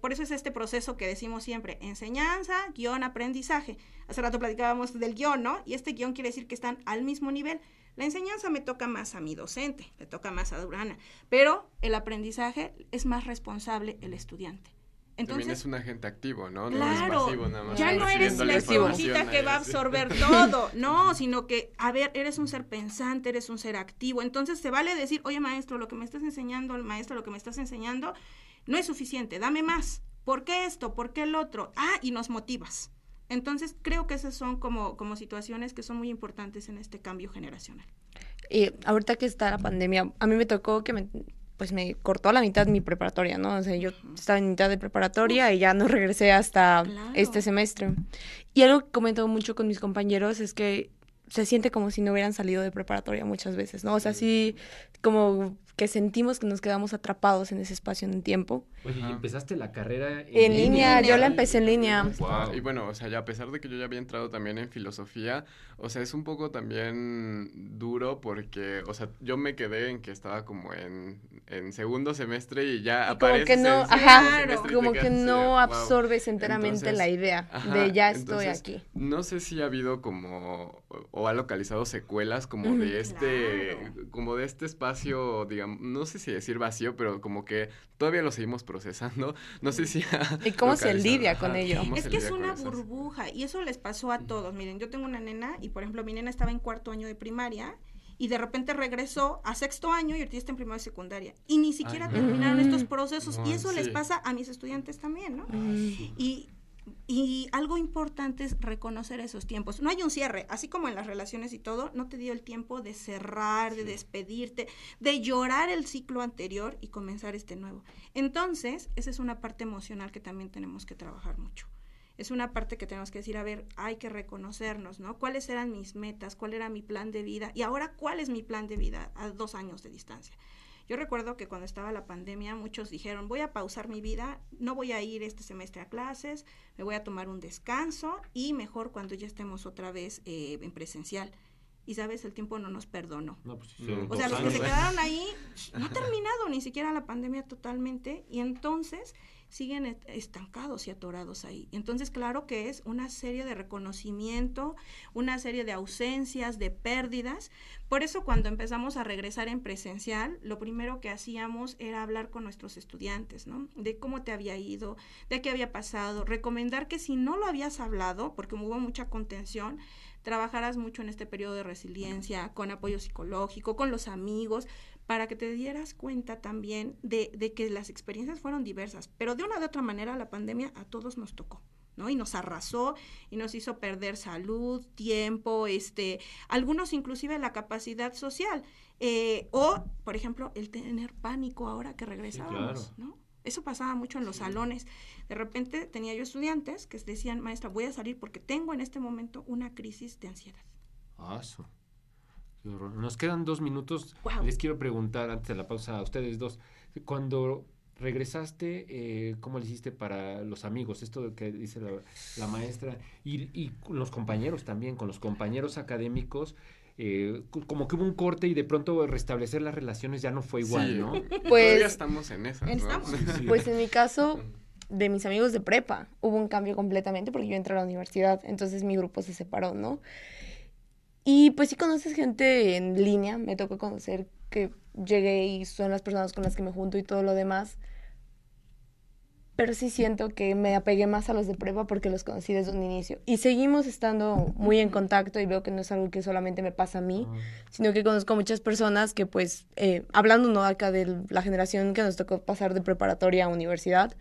por eso es este proceso que decimos siempre, enseñanza, guion, aprendizaje. Hace rato platicábamos del guion, ¿no? Y este guion quiere decir que están al mismo nivel. La enseñanza me toca más a mi docente, le toca más a Durana, pero el aprendizaje es más responsable el estudiante. Entonces, También es un agente activo, ¿no? Claro, no es pasivo nada más. ya no eres la esponjita que va a absorber todo, no, sino que, a ver, eres un ser pensante, eres un ser activo, entonces se vale decir, oye maestro, lo que me estás enseñando, el maestro, lo que me estás enseñando, no es suficiente, dame más, ¿por qué esto? ¿Por qué el otro? Ah, y nos motivas. Entonces, creo que esas son como, como situaciones que son muy importantes en este cambio generacional. Y ahorita que está la pandemia, a mí me tocó que me, pues me cortó a la mitad mi preparatoria, ¿no? O sea, yo estaba en mitad de preparatoria y ya no regresé hasta Claro. este semestre. Y algo que comento mucho con mis compañeros es que se siente como si no hubieran salido de preparatoria muchas veces, ¿no? O sea, sí, como que sentimos que nos quedamos atrapados en ese espacio en el tiempo. Oye, ¿y empezaste la carrera En línea, yo la empecé en línea. Wow. Y bueno, o sea, ya a pesar de que yo ya había entrado también en filosofía, o sea, es un poco también duro porque, o sea, yo me quedé en que estaba como en, en segundo semestre y ya Y como aparece que no, en ajá, como que no "Wow". absorbes enteramente Entonces, la idea Ajá, de ya estoy entonces, aquí. No sé si ha habido como o, o ha localizado secuelas como de este Claro. como de este espacio, digamos, no sé si decir vacío, pero como que todavía lo seguimos procesando. No sé si ha ¿Y cómo se lidia con ello? Es que es una esas- burbuja y eso les pasó a todos. Miren, yo tengo una nena y por ejemplo mi nena estaba en cuarto año de primaria y de repente regresó a sexto año y ahorita está en primaria y secundaria y ni siquiera Ay, terminaron no. estos procesos y eso les pasa a mis estudiantes también, ¿no? Y, y algo importante es reconocer esos tiempos. No hay un cierre, así como en las relaciones y todo, no te dio el tiempo de cerrar, de despedirte, de llorar el ciclo anterior y comenzar este nuevo. Entonces, esa es una parte emocional que también tenemos que trabajar mucho. Es una parte que tenemos que decir, a ver, hay que reconocernos, ¿no? ¿Cuáles eran mis metas? ¿Cuál era mi plan de vida? Y ahora, ¿cuál es mi plan de vida a dos años de distancia? Yo recuerdo que cuando estaba la pandemia muchos dijeron, voy a pausar mi vida, no voy a ir este semestre a clases, me voy a tomar un descanso y mejor cuando ya estemos otra vez eh, en presencial. Y sabes, el tiempo no nos perdonó. No, pues, sí, No. O sea, los que se quedaron ahí no ha terminado ni siquiera la pandemia totalmente y entonces siguen estancados y atorados ahí. Entonces, claro que es una serie de reconocimiento, una serie de ausencias, de pérdidas. Por eso cuando empezamos a regresar en presencial, lo primero que hacíamos era hablar con nuestros estudiantes, ¿no? De cómo te había ido, de qué había pasado, recomendar que si no lo habías hablado, porque hubo mucha contención, trabajaras mucho en este periodo de resiliencia, con apoyo psicológico, con los amigos, para que te dieras cuenta también de, de que las experiencias fueron diversas, pero de una de otra manera la pandemia a todos nos tocó. ¿no? Y nos arrasó y nos hizo perder salud, tiempo, este, algunos inclusive la capacidad social. eh, o, por ejemplo, el tener pánico ahora que regresábamos, ¿no? Eso pasaba mucho en los salones. De repente tenía yo estudiantes que decían, maestra, voy a salir porque tengo en este momento una crisis de ansiedad. Ah, su- qué horror. Nos quedan dos minutos. Les quiero preguntar antes de la pausa a ustedes dos. Cuando regresaste, eh, ¿cómo le hiciste para los amigos? Esto que dice la, la maestra. Y, y con los compañeros también, con los compañeros académicos. eh, co- como que hubo un corte y de pronto restablecer las relaciones ya no fue igual, Sí. ¿no? Todavía Pues, estamos en esas, ¿no? Sí. pues en mi caso, de mis amigos de prepa, hubo un cambio completamente porque yo entré a la universidad, entonces mi grupo se separó, ¿no? Y pues sí conoces gente en línea, me tocó conocer que llegué y son las personas con las que me junto y todo lo demás. Pero sí siento que me apegué más a los de prepa porque los conocí desde un inicio. Y seguimos estando muy en contacto y veo que no es algo que solamente me pasa a mí, Ah, sino que conozco muchas personas que pues, eh, hablando no acá de la generación que nos tocó pasar de preparatoria a universidad,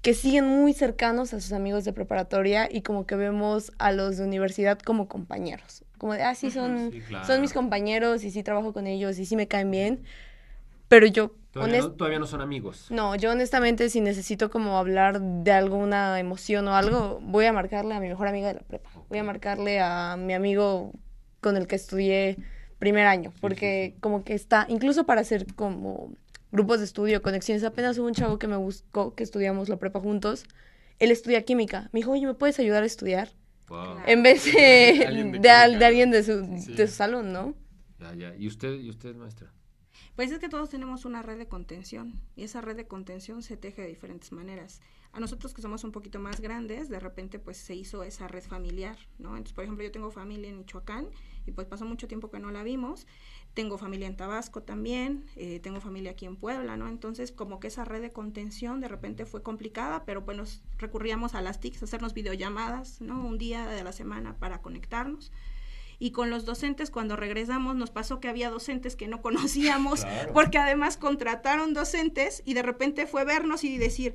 que siguen muy cercanos a sus amigos de preparatoria y como que vemos a los de universidad como compañeros. Como de, ah, sí, son, sí, claro. son mis compañeros y sí trabajo con ellos y sí me caen bien. Pero yo, Todavía, honest- no, todavía no son amigos. no, yo honestamente si necesito como hablar de alguna emoción o algo, voy a marcarle a mi mejor amiga de la prepa. Voy a marcarle a mi amigo con el que estudié primer año, porque como que está, incluso para hacer como grupos de estudio, conexiones, apenas hubo un chavo que me buscó, que estudiamos la prepa juntos, él estudia química, me dijo, oye, ¿me puedes ayudar a estudiar? Wow. En vez de, Alguien de de, al- química, de alguien de su, Sí. de su salón, ¿no? Ya, ya. ¿Y usted, y usted maestra? Pues es que todos tenemos una red de contención y esa red de contención se teje de diferentes maneras. A nosotros que somos un poquito más grandes, de repente pues se hizo esa red familiar, ¿no? Entonces, por ejemplo, yo tengo familia en Michoacán y pues pasó mucho tiempo que no la vimos. Tengo familia en Tabasco también, eh, tengo familia aquí en Puebla, ¿no? Entonces, como que esa red de contención de repente fue complicada, pero pues nos recurríamos a las TICs, a hacernos videollamadas, ¿no? Un día de la semana para conectarnos y con los docentes cuando regresamos nos pasó que había docentes que no conocíamos porque además contrataron docentes y de repente fue vernos y decir,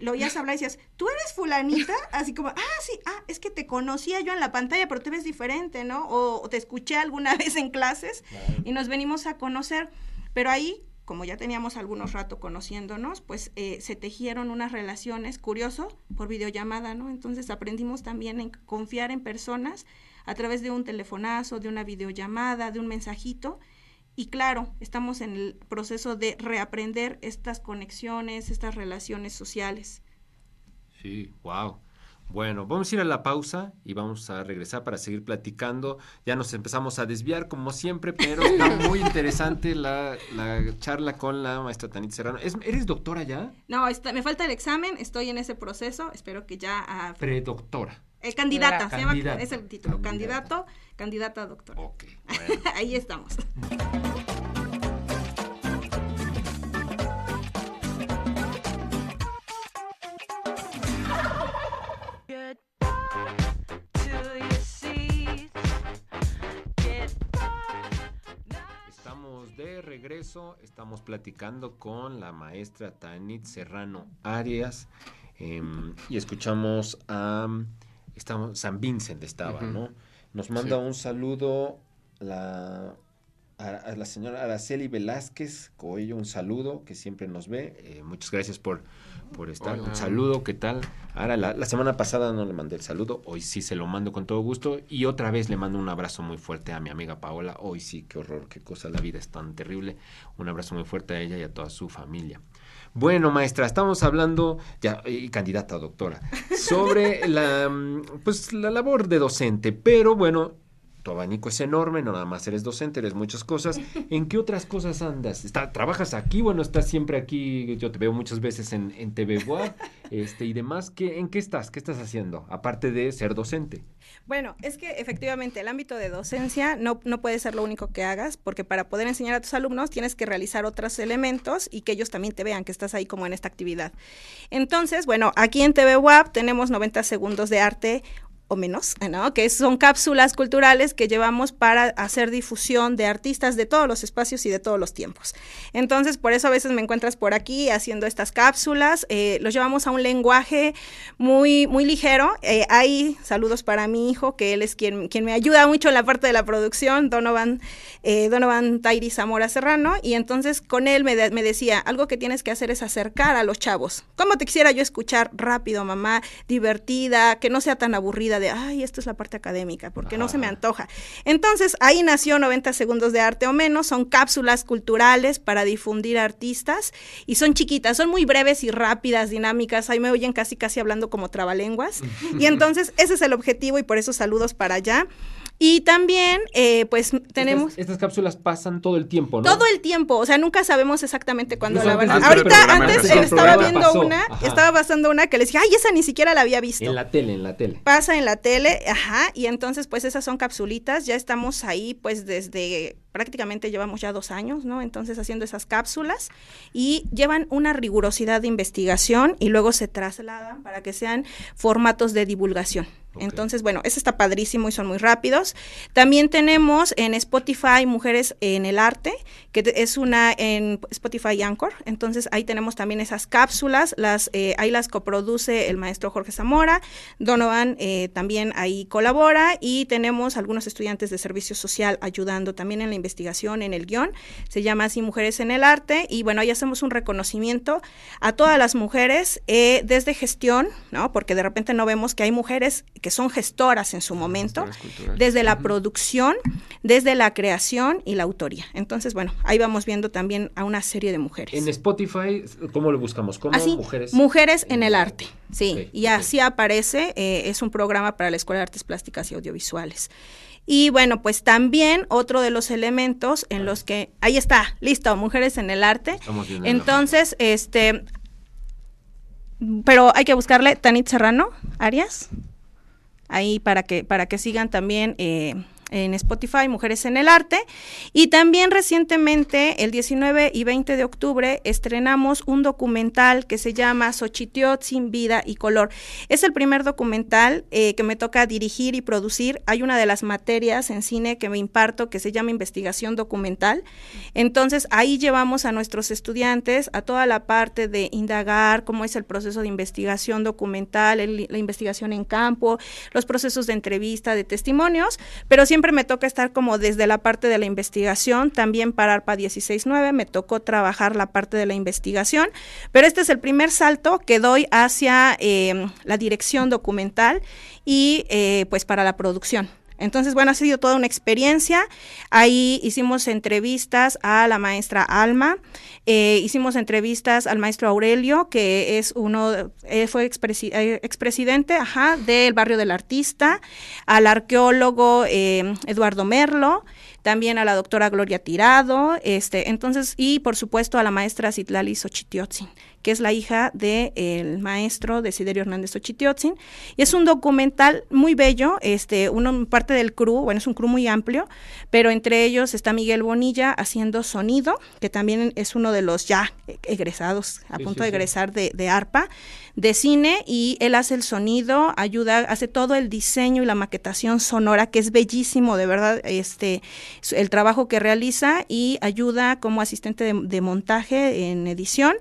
lo oías hablar y decías, ¿tú eres fulanita? Así como, ah, sí, ah, es que te conocía yo en la pantalla, pero te ves diferente, ¿no? O, te escuché alguna vez en clases y nos venimos a conocer. Pero ahí, como ya teníamos algunos rato conociéndonos, pues eh, se tejieron unas relaciones, curioso, por videollamada, ¿no? Entonces aprendimos también en confiar en personas a través de un telefonazo, de una videollamada, de un mensajito. Y claro, estamos en el proceso de reaprender estas conexiones, estas relaciones sociales. Sí, wow. Bueno, vamos a ir a la pausa y vamos a regresar para seguir platicando. Ya nos empezamos a desviar como siempre, pero está muy interesante la, charla con la maestra Tanit Serrano. ¿Eres doctora ya? No, me falta el examen, estoy en ese proceso, espero que ya... Uh, Predoctora. Eh, candidata, se llama, es el título, candidato, candidata a doctor. Ok, Ahí estamos. De regreso, estamos platicando con la maestra Tanit Serrano Arias em, y escuchamos a estamos, San Vincent estaba, ¿no? Nos manda un saludo la, a, la señora Araceli Velázquez Coello, un saludo que siempre nos ve. Eh, muchas gracias por, por estar. Un saludo, ¿qué tal? Ahora, la, la, semana pasada no le mandé el saludo, hoy sí se lo mando con todo gusto. Y otra vez le mando un abrazo muy fuerte a mi amiga Paola. Hoy sí, qué horror, qué cosa, la vida es tan terrible. Un abrazo muy fuerte a ella y a toda su familia. Bueno, maestra, estamos hablando, ya, y candidata a doctora, sobre la, mm, pues, la labor de docente, pero bueno, tu abanico es enorme, no nada más eres docente, eres muchas cosas. ¿En qué otras cosas andas? Está, ¿Trabajas aquí? Bueno, estás siempre aquí, yo te veo muchas veces en, en TV este, y demás. ¿Qué, ¿En qué estás? ¿Qué estás haciendo? Aparte de ser docente. Bueno, es que efectivamente el ámbito de docencia no, no puede ser lo único que hagas, porque para poder enseñar a tus alumnos tienes que realizar otros elementos y que ellos también te vean que estás ahí como en esta actividad. Entonces, bueno, aquí en TV tenemos 90 segundos de arte o menos, ¿no? que son cápsulas culturales que llevamos para hacer difusión de artistas de todos los espacios y de todos los tiempos. Entonces, por eso a veces me encuentras por aquí haciendo estas cápsulas. Eh, los llevamos a un lenguaje muy, muy ligero. Eh, hay saludos para mi hijo, que él es quien, quien me ayuda mucho en la parte de la producción, Donovan, eh, Donovan Tairi Zamora Serrano. Y entonces con él me, me decía, algo que tienes que hacer es acercar a los chavos. ¿Cómo te quisiera yo escuchar rápido, mamá, divertida, que no sea tan aburrida? De, ay, esto es la parte académica, porque no se me antoja. Entonces, ahí nació 90 segundos de arte o menos, son cápsulas culturales para difundir artistas y son chiquitas, son muy breves y rápidas, dinámicas, ahí me oyen casi casi hablando como trabalenguas. y entonces, ese es el objetivo y por eso saludos para allá. Y también, eh, pues tenemos... Estas, cápsulas pasan todo el tiempo, ¿no? Todo el tiempo, o sea, nunca sabemos exactamente cuándo la van a... Ahorita, antes estaba viendo una, estaba pasando una que les dije, ay, esa ni siquiera la había visto. En la tele, en la tele. Pasa en la tele, ajá, y entonces, pues esas son capsulitas, ya estamos ahí, pues desde prácticamente llevamos ya dos años, ¿no? Entonces haciendo esas cápsulas y llevan una rigurosidad de investigación y luego se trasladan para que sean formatos de divulgación. Entonces, bueno, eso está padrísimo y son muy rápidos. También tenemos en Spotify Mujeres en el Arte, que es una en Spotify Anchor. Entonces, ahí tenemos también esas cápsulas, las eh, ahí las coproduce el maestro Jorge Zamora, Donovan eh, también ahí colabora y tenemos algunos estudiantes de servicio social ayudando también en la investigación, en el guion. Se llama así Mujeres en el Arte y bueno, ahí hacemos un reconocimiento a todas las mujeres eh, desde gestión, ¿no? Porque de repente no vemos que hay mujeres que son gestoras en su momento, desde la producción, desde la creación y la autoría. Entonces, bueno, ahí vamos viendo también a una serie de mujeres. En Spotify, ¿cómo lo buscamos? ¿Cómo mujeres? Mujeres en el arte, sí. y así aparece, eh, es un programa para la Escuela de Artes Plásticas y Audiovisuales. Y bueno, pues también otro de los elementos en los que, ahí está, listo, mujeres en el arte. Entonces, este, pero hay que buscarle Tanit Serrano, Arias, ahí para que, para que sigan también eh, en Spotify, Mujeres en el Arte. Y también recientemente, el 19 y 20 de octubre, estrenamos un documental que se llama sin Vida y Color. Es el primer documental eh, que me toca dirigir y producir. Hay una de las materias en cine que me imparto que se llama investigación documental. Entonces, ahí llevamos a nuestros estudiantes a toda la parte de indagar cómo es el proceso de investigación documental, la investigación en campo, los procesos de entrevista, de testimonios, pero siempre siempre me toca estar como desde la parte de la investigación, también para ARPA 169 me tocó trabajar la parte de la investigación, pero este es el primer salto que doy hacia eh, la dirección documental y eh, pues para la producción. Entonces, bueno, ha sido toda una experiencia. Ahí hicimos entrevistas a la maestra Alma, eh, hicimos entrevistas al maestro Aurelio, que es uno, eh, fue eh, expresidente ajá, del barrio del artista, al arqueólogo Eduardo Merlo, también a la doctora Gloria Tirado, este, entonces, y por supuesto a la maestra Citlali Xochitiotzin que es la hija del maestro Desiderio Hernández Ochitiotzin. Y es un documental muy bello, este, uno parte del crew, bueno, es un crew muy amplio, pero entre ellos está Miguel Bonilla haciendo sonido, que también es uno de los ya egresados, a punto de egresar de, de ARPA de cine y él hace el sonido, ayuda, hace todo el diseño y la maquetación sonora, que es bellísimo, de verdad, este, el trabajo que realiza y ayuda como asistente de montaje en edición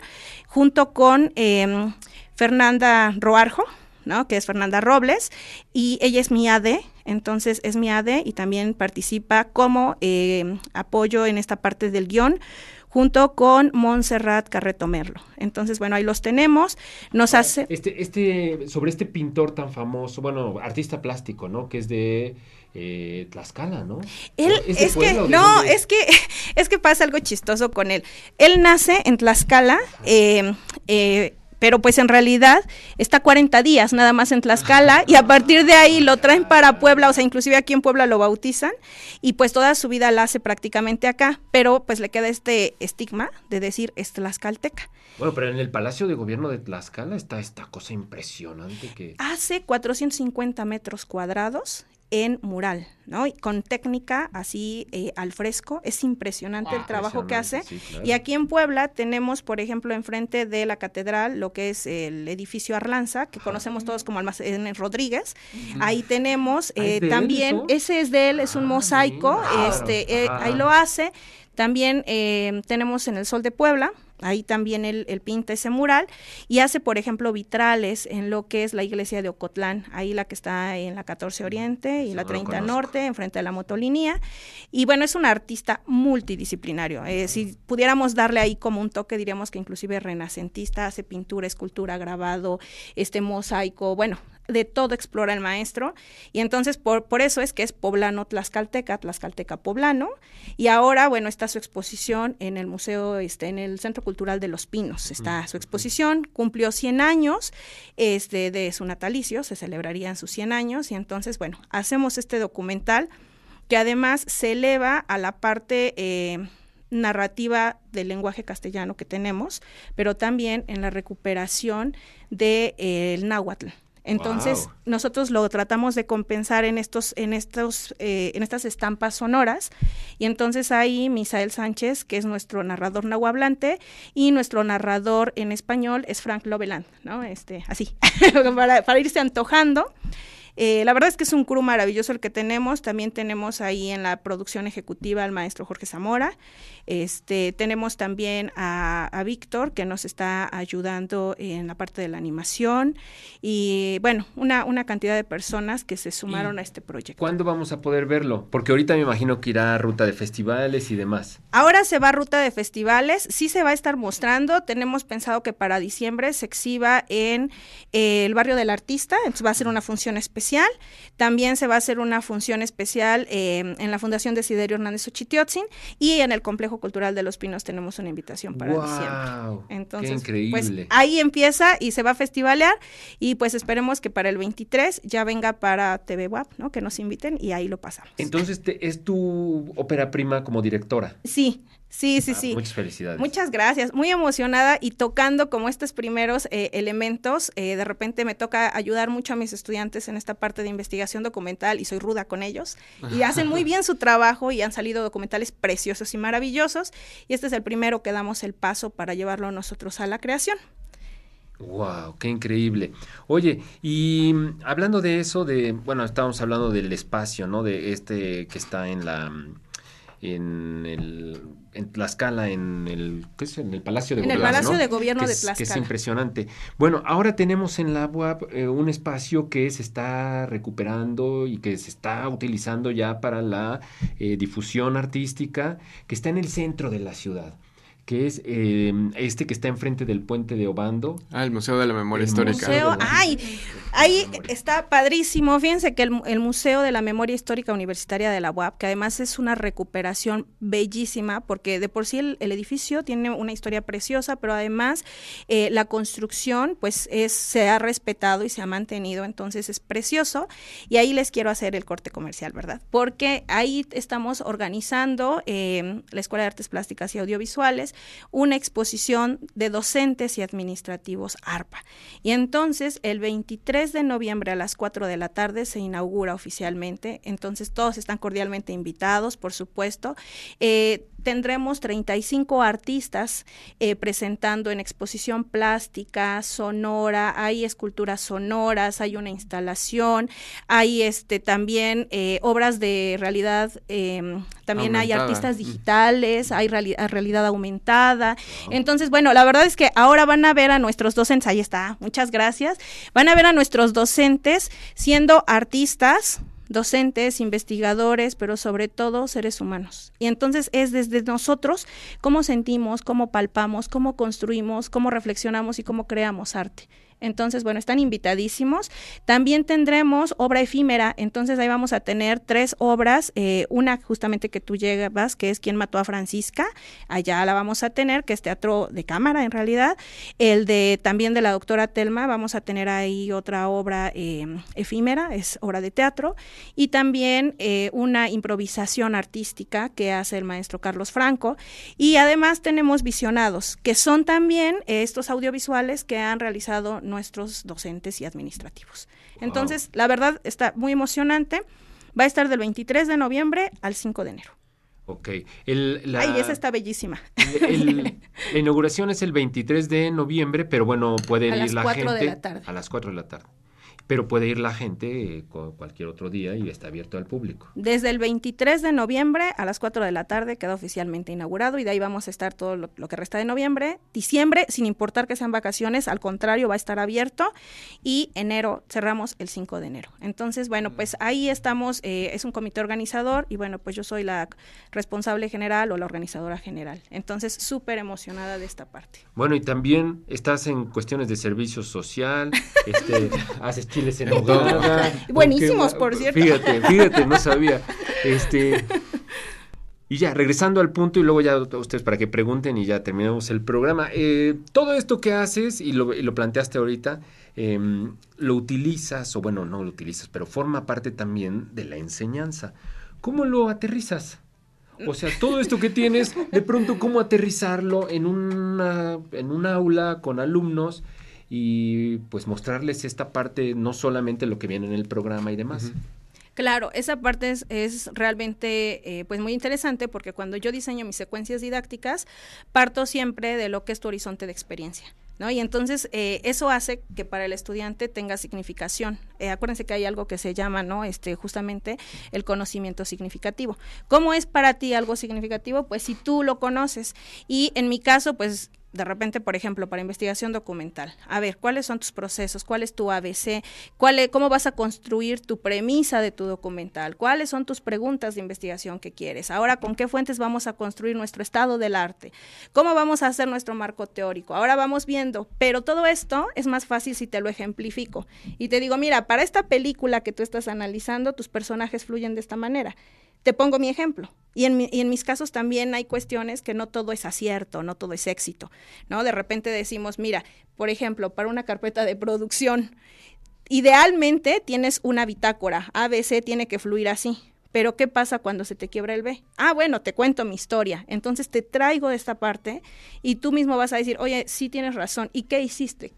junto con em, Fernanda Roarjo, ¿no? que es Fernanda Robles, y ella es mi AD, entonces es mi AD y también participa como em, apoyo en esta parte del guion junto con Montserrat Carreto Merlo. Entonces, bueno, ahí los tenemos. Nos hace... Este, este, sobre este pintor tan famoso, bueno, artista plástico, ¿no? Que es de eh, Tlaxcala, ¿no? Él, es, que, no, es que, es que pasa algo chistoso con él. Él nace en Tlaxcala, eh, eh, pero pues en realidad está 40 días nada más en Tlaxcala y a partir de ahí lo traen para Puebla, o sea, inclusive aquí en Puebla lo bautizan y pues toda su vida la hace prácticamente acá, pero pues le queda este estigma de decir es tlaxcalteca. Bueno, pero en el Palacio de Gobierno de Tlaxcala está esta cosa impresionante que... Hace 450 metros cuadrados en mural, ¿no? Y con técnica así eh, al fresco. Es impresionante el trabajo que hace. Y aquí en Puebla tenemos, por ejemplo, enfrente de la catedral, lo que es el edificio Arlanza, que conocemos todos como Almacén Rodríguez. Ahí tenemos ah, eh, también, ese es de él, es un ah, mosaico, este, eh, ahí lo hace. También tenemos en el Sol de Puebla, Ahí también él, pinta ese mural y hace, por ejemplo, vitrales en lo que es la iglesia de Ocotlán, ahí la que está en la 14 Oriente y la 30 Norte, enfrente de la motolinía. Y bueno, es un artista multidisciplinario. Eh, si pudiéramos darle ahí como un toque, diríamos que inclusive renacentista, hace pintura, escultura, grabado, este mosaico, bueno, de todo explora el maestro. Y entonces por, por eso es que es poblano tlaxcalteca, tlaxcalteca poblano. Y ahora, bueno, está su exposición en el museo, este, en el Centro Cultural de los Pinos. Está su exposición, cumplió 100 años este, de su natalicio, se celebrarían sus 100 años. Y entonces, bueno, hacemos este documental que además se eleva a la parte... Eh, narrativa del lenguaje castellano que tenemos, pero también en la recuperación del de, eh, náhuatl. Entonces, nosotros lo tratamos de compensar en estos, en estos, eh, en estas estampas sonoras. Y entonces ahí Misael Sánchez, que es nuestro narrador nahuablante, y nuestro narrador en español es Frank Loveland, ¿no? Este, así, para, para irse antojando. Eh, la verdad es que es un crew maravilloso el que tenemos. También tenemos ahí en la producción ejecutiva al maestro Jorge Zamora. Este, tenemos también a, Víctor que nos está ayudando en la parte de la animación y bueno, una, una cantidad de personas que se sumaron a este proyecto. ¿Cuándo vamos a poder verlo? Porque ahorita me imagino que irá a ruta de festivales y demás. Ahora se va a ruta de festivales, sí se va a estar mostrando. Tenemos pensado que para diciembre se exhiba en eh, el barrio del artista, entonces va a ser una función especial especial. También se va a hacer una función especial eh, en la Fundación Desiderio Hernández Uchitiotzin y en el Complejo Cultural de Los Pinos tenemos una invitación para diciembre. Entonces, pues ahí empieza y se va a festivalear y pues esperemos que para el 23 ya venga para TV WAP, ¿no? Que nos inviten y ahí lo pasamos. Entonces, ¿es tu ópera prima como directora? Sí, Sí, sí, ah, sí. Muchas felicidades. Muchas gracias. Muy emocionada y tocando como estos primeros eh, elementos. Eh, de repente me toca ayudar mucho a mis estudiantes en esta parte de investigación documental y soy ruda con ellos. Y hacen muy bien su trabajo y han salido documentales preciosos y maravillosos. Y este es el primero que damos el paso para llevarlo nosotros a la creación. Wow, qué increíble. Oye, y hablando de eso, de, bueno, estábamos hablando del espacio, ¿no? De este que está en la en el en Tlaxcala, en el, ¿qué es? en el Palacio de en Gobierno. El Palacio de Gobierno de Tlaxcala. Que es impresionante. Bueno, ahora tenemos en la UAP eh, un espacio que se está recuperando y que se está utilizando ya para la eh, difusión artística, que está en el centro de la ciudad que es eh, este que está enfrente del puente de Obando. Ah, el Museo de la Memoria Histórica. Museo, ay, ahí está padrísimo. Fíjense que el, Museo de la Memoria Histórica Universitaria de la UAP, que además es una recuperación bellísima, porque de por sí el, edificio tiene una historia preciosa, pero además eh, la construcción, pues es, se ha respetado y se ha mantenido, entonces es precioso. Y ahí les quiero hacer el corte comercial, ¿verdad? Porque ahí estamos organizando eh, la Escuela de Artes Plásticas y Audiovisuales una exposición de docentes y administrativos ARPA. Y entonces el 23 de noviembre a las 4 de la tarde se inaugura oficialmente, entonces todos están cordialmente invitados, por supuesto. Eh, tendremos 35 artistas eh, presentando en exposición plástica, sonora, hay esculturas sonoras, hay una instalación, hay este también eh, obras de realidad, em, también hay artistas digitales, hay realidad aumentada. Entonces, bueno, la verdad es que ahora van a ver a nuestros docentes, ahí está, muchas gracias, van a ver a nuestros docentes siendo artistas, docentes, investigadores, pero sobre todo seres humanos. Y entonces es desde nosotros cómo sentimos, cómo palpamos, cómo construimos, cómo reflexionamos y cómo creamos arte. Entonces, bueno, están invitadísimos. También tendremos obra efímera, entonces ahí vamos a tener tres obras, eh, una justamente que tú llegas, que es Quien mató a Francisca, allá la vamos a tener, que es teatro de cámara en realidad. El de también de la doctora Telma, vamos a tener ahí otra obra eh, efímera, es obra de teatro, y también eh, una improvisación artística que hace el maestro Carlos Franco. Y además tenemos visionados, que son también estos audiovisuales que han realizado nuestros docentes y administrativos. Entonces, la verdad está muy emocionante. Va a estar del 23 de noviembre al 5 de enero. Ok. El, Ay, esa está bellísima. la inauguración es el 23 de noviembre, pero bueno, puede ir la gente. De la tarde. A las 4 de la tarde pero puede ir la gente eh, cualquier otro día y está abierto al público. Desde el 23 de noviembre a las 4 de la tarde queda oficialmente inaugurado y de ahí vamos a estar todo lo, que resta de noviembre, diciembre, sin importar que sean vacaciones, al contrario, va a estar abierto y enero cerramos el 5 de enero. Entonces, bueno, pues ahí estamos, eh, es un comité organizador y bueno, pues yo soy la responsable general o la organizadora general. Entonces, súper emocionada de esta parte. Bueno, y también estás en cuestiones de servicio social, este, Buenísimos, por cierto. Fíjate, fíjate, no sabía. Este. Y ya, regresando al punto y luego ya ustedes para que pregunten y ya terminamos el programa. Eh, todo esto que haces y lo, planteaste ahorita, em, lo utilizas, o bueno, no lo utilizas, pero forma parte también de la enseñanza. ¿Cómo lo aterrizas? O sea, todo esto que tienes, de pronto, ¿cómo aterrizarlo en, una, en un aula con alumnos? Y pues mostrarles esta parte, no solamente lo que viene en el programa y demás. Claro, esa parte es, realmente eh, pues muy interesante porque cuando yo diseño mis secuencias didácticas parto siempre de lo que es tu horizonte de experiencia. ¿No? Y entonces eh, eso hace que para el estudiante tenga significación. Eh, acuérdense que hay algo que se llama, ¿no? Este, justamente el conocimiento significativo. ¿Cómo es para ti algo significativo? Pues si tú lo conoces. Y en mi caso, pues de repente, por ejemplo, para investigación documental, a ver, ¿cuáles son tus procesos? ¿Cuál es tu ABC? ¿Cuál es, ¿Cómo vas a construir tu premisa de tu documental? ¿Cuáles son tus preguntas de investigación que quieres? Ahora, ¿con qué fuentes vamos a construir nuestro estado del arte? ¿Cómo vamos a hacer nuestro marco teórico? Ahora vamos viendo, pero todo esto es más fácil si te lo ejemplifico. Y te digo, mira, para esta película que tú estás analizando, tus personajes fluyen de esta manera. Te pongo mi ejemplo. Y en, y en, mis casos también hay cuestiones que no todo es acierto, no todo es éxito, ¿no? De repente decimos, mira, por ejemplo, para una carpeta de producción, idealmente tienes una bitácora, ABC tiene que fluir así. Pero ¿qué pasa cuando se te quiebra el B? Ah, bueno, te cuento mi historia. Entonces te traigo esta parte y tú mismo vas a decir, oye, sí tienes razón. ¿Y qué hiciste?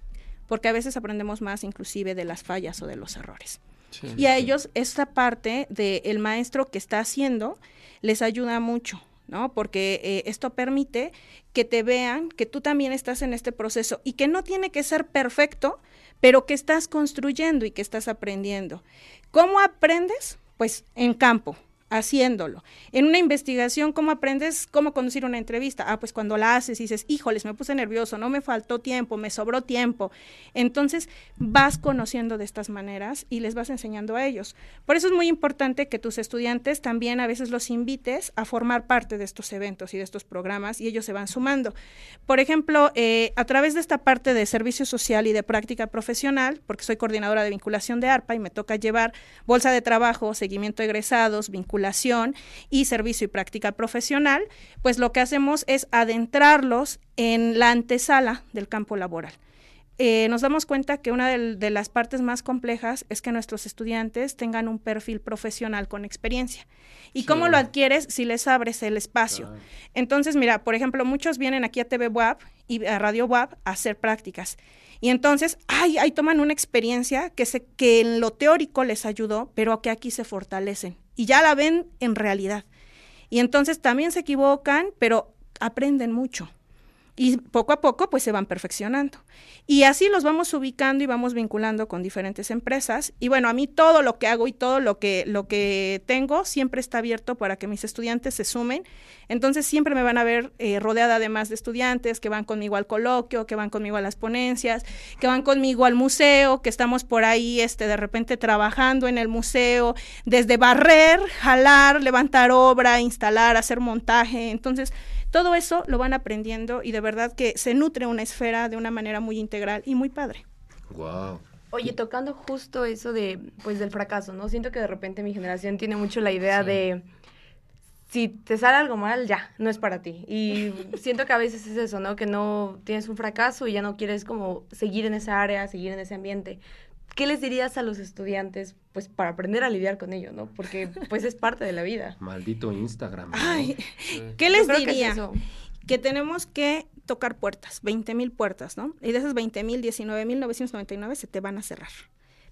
Porque a veces aprendemos más inclusive de las fallas o de los errores. Sí, y a sí. ellos esta parte del maestro que está haciendo les ayuda mucho, ¿no? Porque eh, esto permite que te vean que tú también estás en este proceso y que no tiene que ser perfecto, pero que estás construyendo y que estás aprendiendo. ¿Cómo aprendes? Pues en campo, haciéndolo. En una investigación, ¿cómo aprendes cómo conducir una entrevista? Ah, pues cuando la haces y dices, híjoles, me puse nervioso, no me faltó tiempo, me sobró tiempo. Entonces vas conociendo de estas maneras y les vas enseñando a ellos. Por eso es muy importante que tus estudiantes también a veces los invites a formar parte de estos eventos y de estos programas y ellos se van sumando. Por ejemplo, eh, a través de esta parte de servicio social y de práctica profesional, porque soy coordinadora de vinculación de ARPA y me toca llevar bolsa de trabajo, seguimiento de egresados, vinculación y servicio y práctica profesional, pues lo que hacemos es adentrarlos en la antesala del campo laboral. Eh, nos damos cuenta que una de, de, las partes más complejas es que nuestros estudiantes tengan un perfil profesional con experiencia. ¿Y sí. cómo lo adquieres si les abres el espacio? Claro. Entonces, mira, por ejemplo, muchos vienen aquí a TV WAP y a Radio WAP a hacer prácticas. Y entonces, ay, ahí toman una experiencia que, se, que en lo teórico les ayudó, pero que aquí se fortalecen y ya la ven en realidad. Y entonces también se equivocan, pero aprenden mucho y poco a poco pues se van perfeccionando. Y así los vamos ubicando y vamos vinculando con diferentes empresas. Y bueno, a mí todo lo que hago y todo lo que, lo que tengo siempre está abierto para que mis estudiantes se sumen. Entonces siempre me van a ver eh, rodeada de más de estudiantes que van conmigo al coloquio, que van conmigo a las ponencias, que van conmigo al museo, que estamos por ahí este, de repente trabajando en el museo, desde barrer, jalar, levantar obra, instalar, hacer montaje. Entonces, todo eso lo van aprendiendo y de verdad que se nutre una esfera de una manera muy integral y muy padre. Wow. Oye, tocando justo eso de, pues, del fracaso, ¿no? Siento que de repente mi generación tiene mucho la idea sí. de, si te sale algo mal, ya, no es para ti. Y siento que a veces es eso, ¿no? Que no tienes un fracaso y ya no quieres como seguir en esa área, seguir en ese ambiente. ¿Qué les dirías a los estudiantes, pues, para aprender a lidiar con ello, no? Porque, pues, es parte de la vida. Maldito Instagram. ¿no? Ay, ¿qué les diría? Que, es que, tenemos que tocar puertas, 20 mil puertas, ¿no? Y de esas 20 mil, 19 mil 999 se te van a cerrar.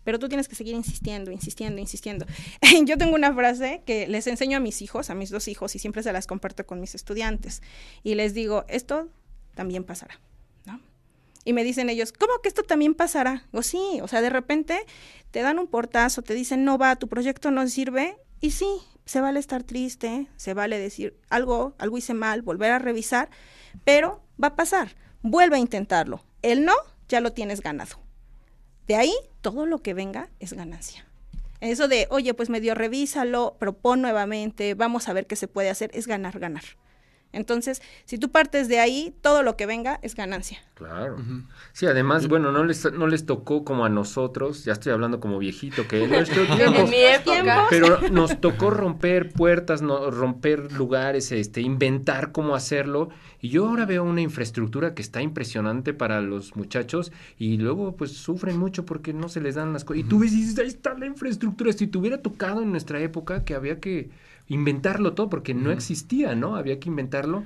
Pero tú tienes que seguir insistiendo, insistiendo, insistiendo. Yo tengo una frase que les enseño a mis hijos, a mis dos hijos, y siempre se las comparto con mis estudiantes. Y les digo, esto también pasará. Y me dicen ellos, ¿cómo que esto también pasará? O sí, o sea, de repente te dan un portazo, te dicen, no va, tu proyecto no sirve. Y sí, se vale estar triste, se vale decir algo, algo hice mal, volver a revisar, pero va a pasar. Vuelve a intentarlo. El no ya lo tienes ganado. De ahí, todo lo que venga es ganancia. Eso de, oye, pues medio revísalo, propon nuevamente, vamos a ver qué se puede hacer, es ganar, ganar. Entonces, si tú partes de ahí, todo lo que venga es ganancia. Claro. Uh -huh. Sí, además, bueno, no les, no les tocó como a nosotros, ya estoy hablando como viejito, que en nuestro tiempo, en mi época. pero nos tocó romper puertas, no, romper lugares, este, inventar cómo hacerlo. Y yo ahora veo una infraestructura que está impresionante para los muchachos y luego pues sufren mucho porque no se les dan las cosas. Y tú ves, y dices, ahí está la infraestructura. Si te hubiera tocado en nuestra época que había que inventarlo todo porque no existía, ¿no? Había que inventarlo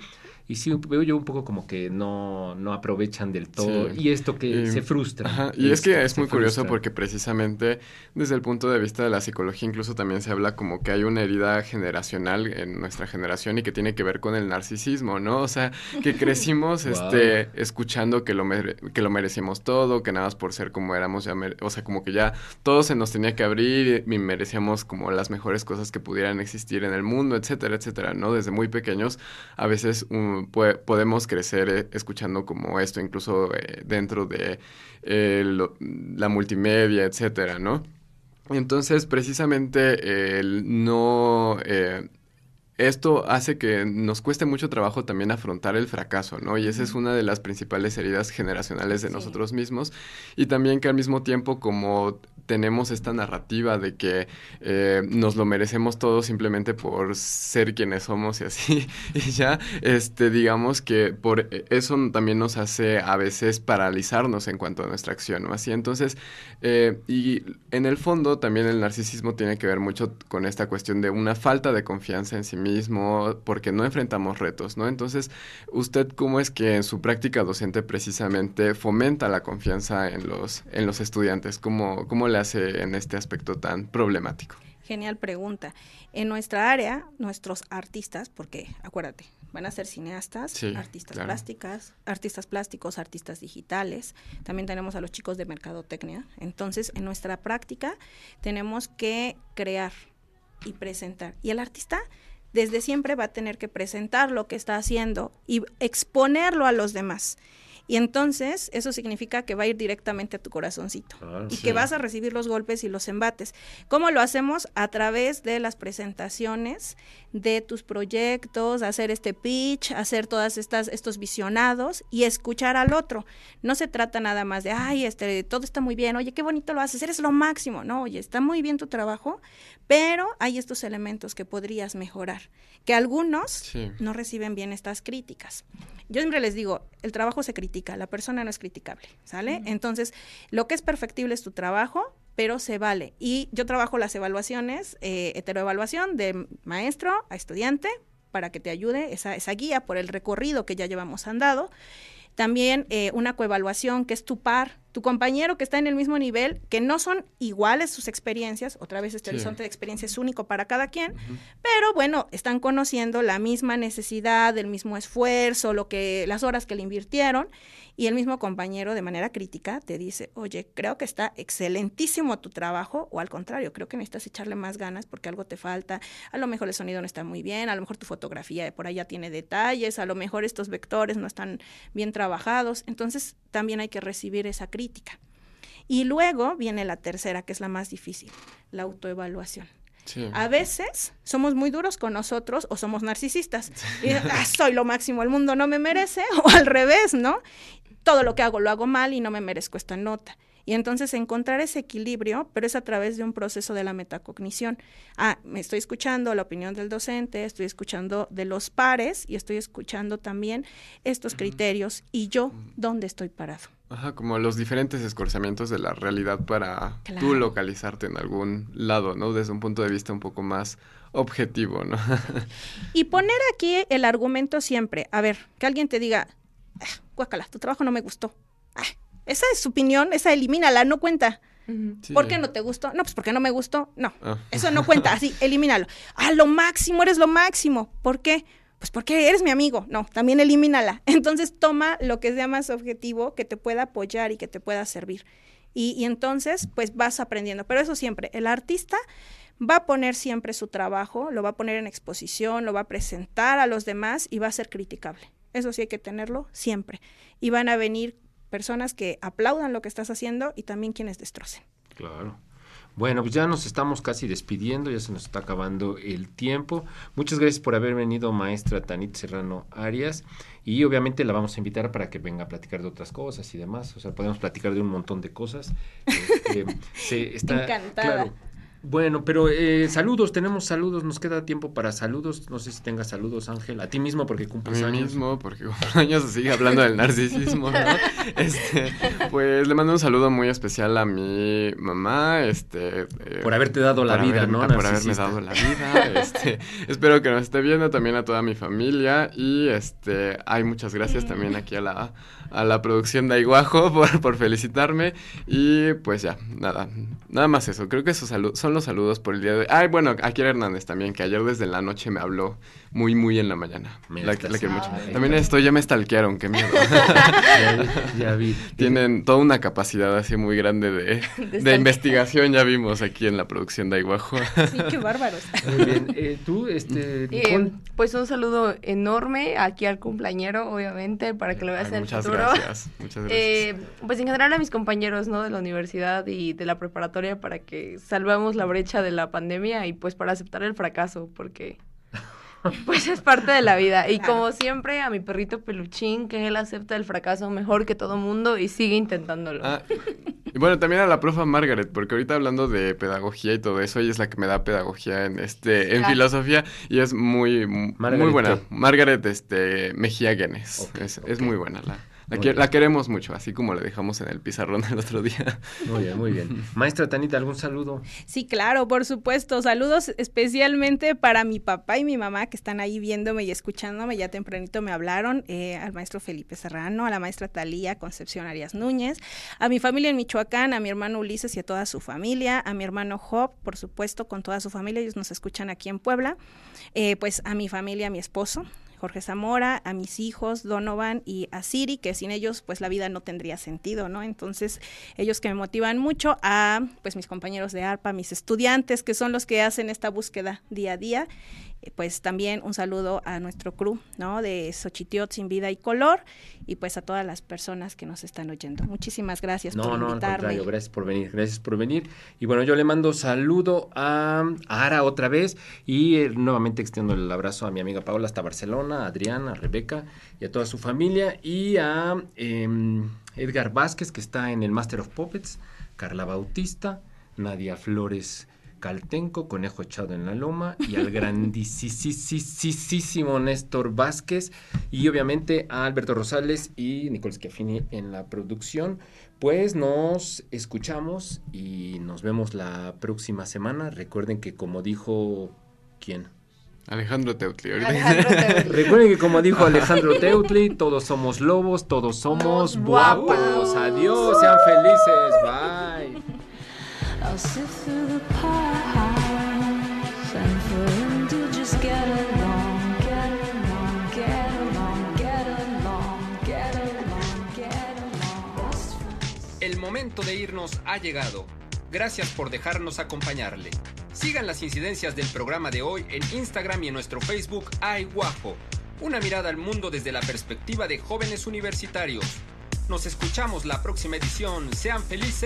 y sí veo yo un poco como que no, no aprovechan del todo sí. y esto que y, se frustra. Ajá. Y es, es que es muy curioso frustra. porque precisamente desde el punto de vista de la psicología incluso también se habla como que hay una herida generacional en nuestra generación y que tiene que ver con el narcisismo, ¿no? O sea, que crecimos wow. este escuchando que lo que lo merecíamos todo, que nada más por ser como éramos ya o sea, como que ya todo se nos tenía que abrir y merecíamos como las mejores cosas que pudieran existir en el mundo, etcétera, etcétera, ¿no? Desde muy pequeños a veces un podemos, podemos crecer eh, escuchando como esto, incluso eh, dentro de la multimedia, etcétera, ¿no? Entonces, precisamente el no esto hace que nos cueste mucho trabajo también afrontar el fracaso, ¿no? Y esa es una de las principales heridas generacionales de nosotros mismos. Y también que al mismo tiempo, como tenemos esta narrativa de que eh, nos lo merecemos todo simplemente por ser quienes somos y así, y ya, este, digamos que por eso también nos hace a veces paralizarnos en cuanto a nuestra acción. Así, entonces, eh, y en el fondo también el narcisismo tiene que ver mucho con esta cuestión de una falta de confianza en sí mismo, porque no enfrentamos retos, ¿no? Entonces, ¿usted cómo es que en su práctica docente precisamente fomenta la confianza en los, en los estudiantes? ¿Cómo, cómo le hace en este aspecto tan problemático? Genial pregunta. En nuestra área, nuestros artistas, porque acuérdate, van a ser cineastas, artistas plásticas, artistas plásticos, artistas digitales. También tenemos a los chicos de mercadotecnia. Entonces, en nuestra práctica tenemos que crear y presentar. Y el artista desde siempre va a tener que presentar lo que está haciendo y exponerlo a los demás. Y entonces eso significa que va a ir directamente a tu corazoncito ah, y que vas a recibir los golpes y los embates. ¿Cómo lo hacemos? A través de las presentaciones de tus proyectos, hacer este pitch, hacer todas estas estos visionados y escuchar al otro. No se trata nada más de, ay, este todo está muy bien, oye, qué bonito lo haces, eres lo máximo. No, oye, está muy bien tu trabajo, pero hay estos elementos que podrías mejorar, que algunos no reciben bien estas críticas. Yo siempre les digo, el trabajo se critica, la persona no es criticable, ¿sale? Entonces, lo que es perfectible es tu trabajo, pero se vale. Y yo trabajo las evaluaciones, eh, heteroevaluación de maestro a estudiante, para que te ayude esa, esa guía por el recorrido que ya llevamos andado. También eh, una coevaluación que es tu par, tu compañero que está en el mismo nivel, que no son iguales sus experiencias, otra vez este horizonte de experiencia es único para cada quien, pero bueno, están conociendo la misma necesidad, el mismo esfuerzo, lo que, las horas que le invirtieron, y el mismo compañero de manera crítica te dice, oye, creo que está excelentísimo tu trabajo, o al contrario, creo que necesitas echarle más ganas porque algo te falta, a lo mejor el sonido no está muy bien, a lo mejor tu fotografía por allá tiene detalles, a lo mejor estos vectores no están bien trabajados, entonces también hay que recibir esa crítica y luego viene la tercera, que es la más difícil, la autoevaluación. A veces somos muy duros con nosotros o somos narcisistas. Y, ah, soy lo máximo, el mundo no me merece, o al revés, ¿no? Todo lo que hago lo hago mal y no me merezco esta nota. Y entonces encontrar ese equilibrio, pero es a través de un proceso de la metacognición. Ah, me estoy escuchando la opinión del docente, estoy escuchando de los pares y estoy escuchando también estos criterios y yo, ¿dónde estoy parado? Ajá, como los diferentes escorzamientos de la realidad para tú localizarte en algún lado, ¿no? Desde un punto de vista un poco más objetivo, ¿no? y poner aquí el argumento siempre, a ver, que alguien te diga, ah, guácala, tu trabajo no me gustó. Ah, esa es su opinión, esa elimínala, no cuenta. ¿Por qué no te gustó? No, pues porque no me gustó. No, ah. eso no cuenta, así, elimínalo. Ah, lo máximo, eres lo máximo. ¿Por qué? Pues porque eres mi amigo. No, también elimínala. Entonces toma lo que sea más objetivo, que te pueda apoyar y que te pueda servir. Y, y entonces, pues vas aprendiendo. Pero eso siempre, el artista va a poner siempre su trabajo, lo va a poner en exposición, lo va a presentar a los demás y va a ser criticable. Eso sí hay que tenerlo siempre. Y van a venir personas que aplaudan lo que estás haciendo y también quienes destrocen. Claro. Bueno, pues ya nos estamos casi despidiendo, ya se nos está acabando el tiempo. Muchas gracias por haber venido, maestra Tanit Serrano Arias. Y obviamente la vamos a invitar para que venga a platicar de otras cosas y demás. O sea, podemos platicar de un montón de cosas. Este, se está, Encantada. Bueno, pero eh, saludos, tenemos saludos, nos queda tiempo para saludos. No sé si tengas saludos, Ángel, a ti mismo porque cumples a mí mismo, porque cumples años sigue hablando del narcisismo, ¿no? Este, pues le mando un saludo muy especial a mi mamá, este... Eh, por haberte dado la vida, ¿no? Por haberme dado la vida, este, espero que nos esté viendo también a toda mi familia y, este, hay muchas gracias también aquí a la, a la producción de Aiguajo por, por felicitarme y pues ya, nada, nada más eso, creo que esos saludos son los saludos por el día de hoy. Ay, bueno, a Hernández también, que ayer desde la noche me habló muy, muy en la mañana. Me La, la quiero mucho. También esto ya me stalkearon, qué miedo. ya, ya vi. Tienen toda una capacidad así muy grande de, de investigación, ya vimos aquí en la producción de Aiguajo. Sí, qué bárbaros. Muy bien. Eh, Tú, este, Eh, pues un saludo enorme aquí al cumpleañero, obviamente, para que lo veas Ay, en el muchas futuro. gracias, muchas gracias. Eh, pues en general a mis compañeros, ¿no? De la universidad y de la preparatoria para que salvamos la brecha de la pandemia y pues para aceptar el fracaso, porque pues es parte de la vida. Y como siempre a mi perrito peluchín, que él acepta el fracaso mejor que todo mundo y sigue intentándolo. Ah, y bueno, también a la profa Margaret, porque ahorita hablando de pedagogía y todo eso, ella es la que me da pedagogía en este en filosofía y es muy muy buena. ¿qué? Margaret este Mejía Guenes. Ok, es, es muy buena la la, que- queremos mucho, así como la dejamos en el pizarrón el otro día. Muy bien, muy bien. Maestra Tanita, ¿algún saludo? Sí, claro, por supuesto. Saludos especialmente para mi papá y mi mamá que están ahí viéndome y escuchándome. Ya tempranito me hablaron, eh, al maestro Felipe Serrano, a la maestra Talía Concepción Arias Núñez, a mi familia en Michoacán, a mi hermano Ulises y a toda su familia, a mi hermano Job, por supuesto, con toda su familia. Ellos nos escuchan aquí en Puebla. Eh, pues a mi familia, a mi esposo. Jorge Zamora, a mis hijos, Donovan y a Siri, que sin ellos pues la vida no tendría sentido, ¿no? Entonces, ellos que me motivan mucho, a pues mis compañeros de ARPA, mis estudiantes, que son los que hacen esta búsqueda día a día, pues también un saludo a nuestro crew, ¿no? De Xochitiot sin vida y color, y pues a todas las personas que nos están oyendo. Muchísimas gracias No, por no, al invitarme. contrario, gracias por venir, gracias por venir. Y bueno, yo le mando saludo a, a Ara otra vez y eh, nuevamente extiendo el abrazo a mi amiga Paola hasta Barcelona, a Adriana, a Rebeca y a toda su familia y a em, Edgar Vázquez que está en el Master of Puppets, Carla Bautista, Nadia Flores Caltenco, Conejo Echado en la Loma y al grandísimo Néstor Vázquez y obviamente a Alberto Rosales y Nicole Schiaffini en la producción. Pues nos escuchamos y nos vemos la próxima semana. Recuerden que como dijo... ¿Quién? Alejandro Teutli. Alejandro Teutli. Recuerden que como dijo Alejandro Teutli, todos somos lobos, todos somos guapos. Adiós, sean felices. Bye. Momento de irnos ha llegado. Gracias por dejarnos acompañarle. Sigan las incidencias del programa de hoy en Instagram y en nuestro Facebook Ay. Una mirada al mundo desde la perspectiva de jóvenes universitarios. Nos escuchamos la próxima edición. Sean felices.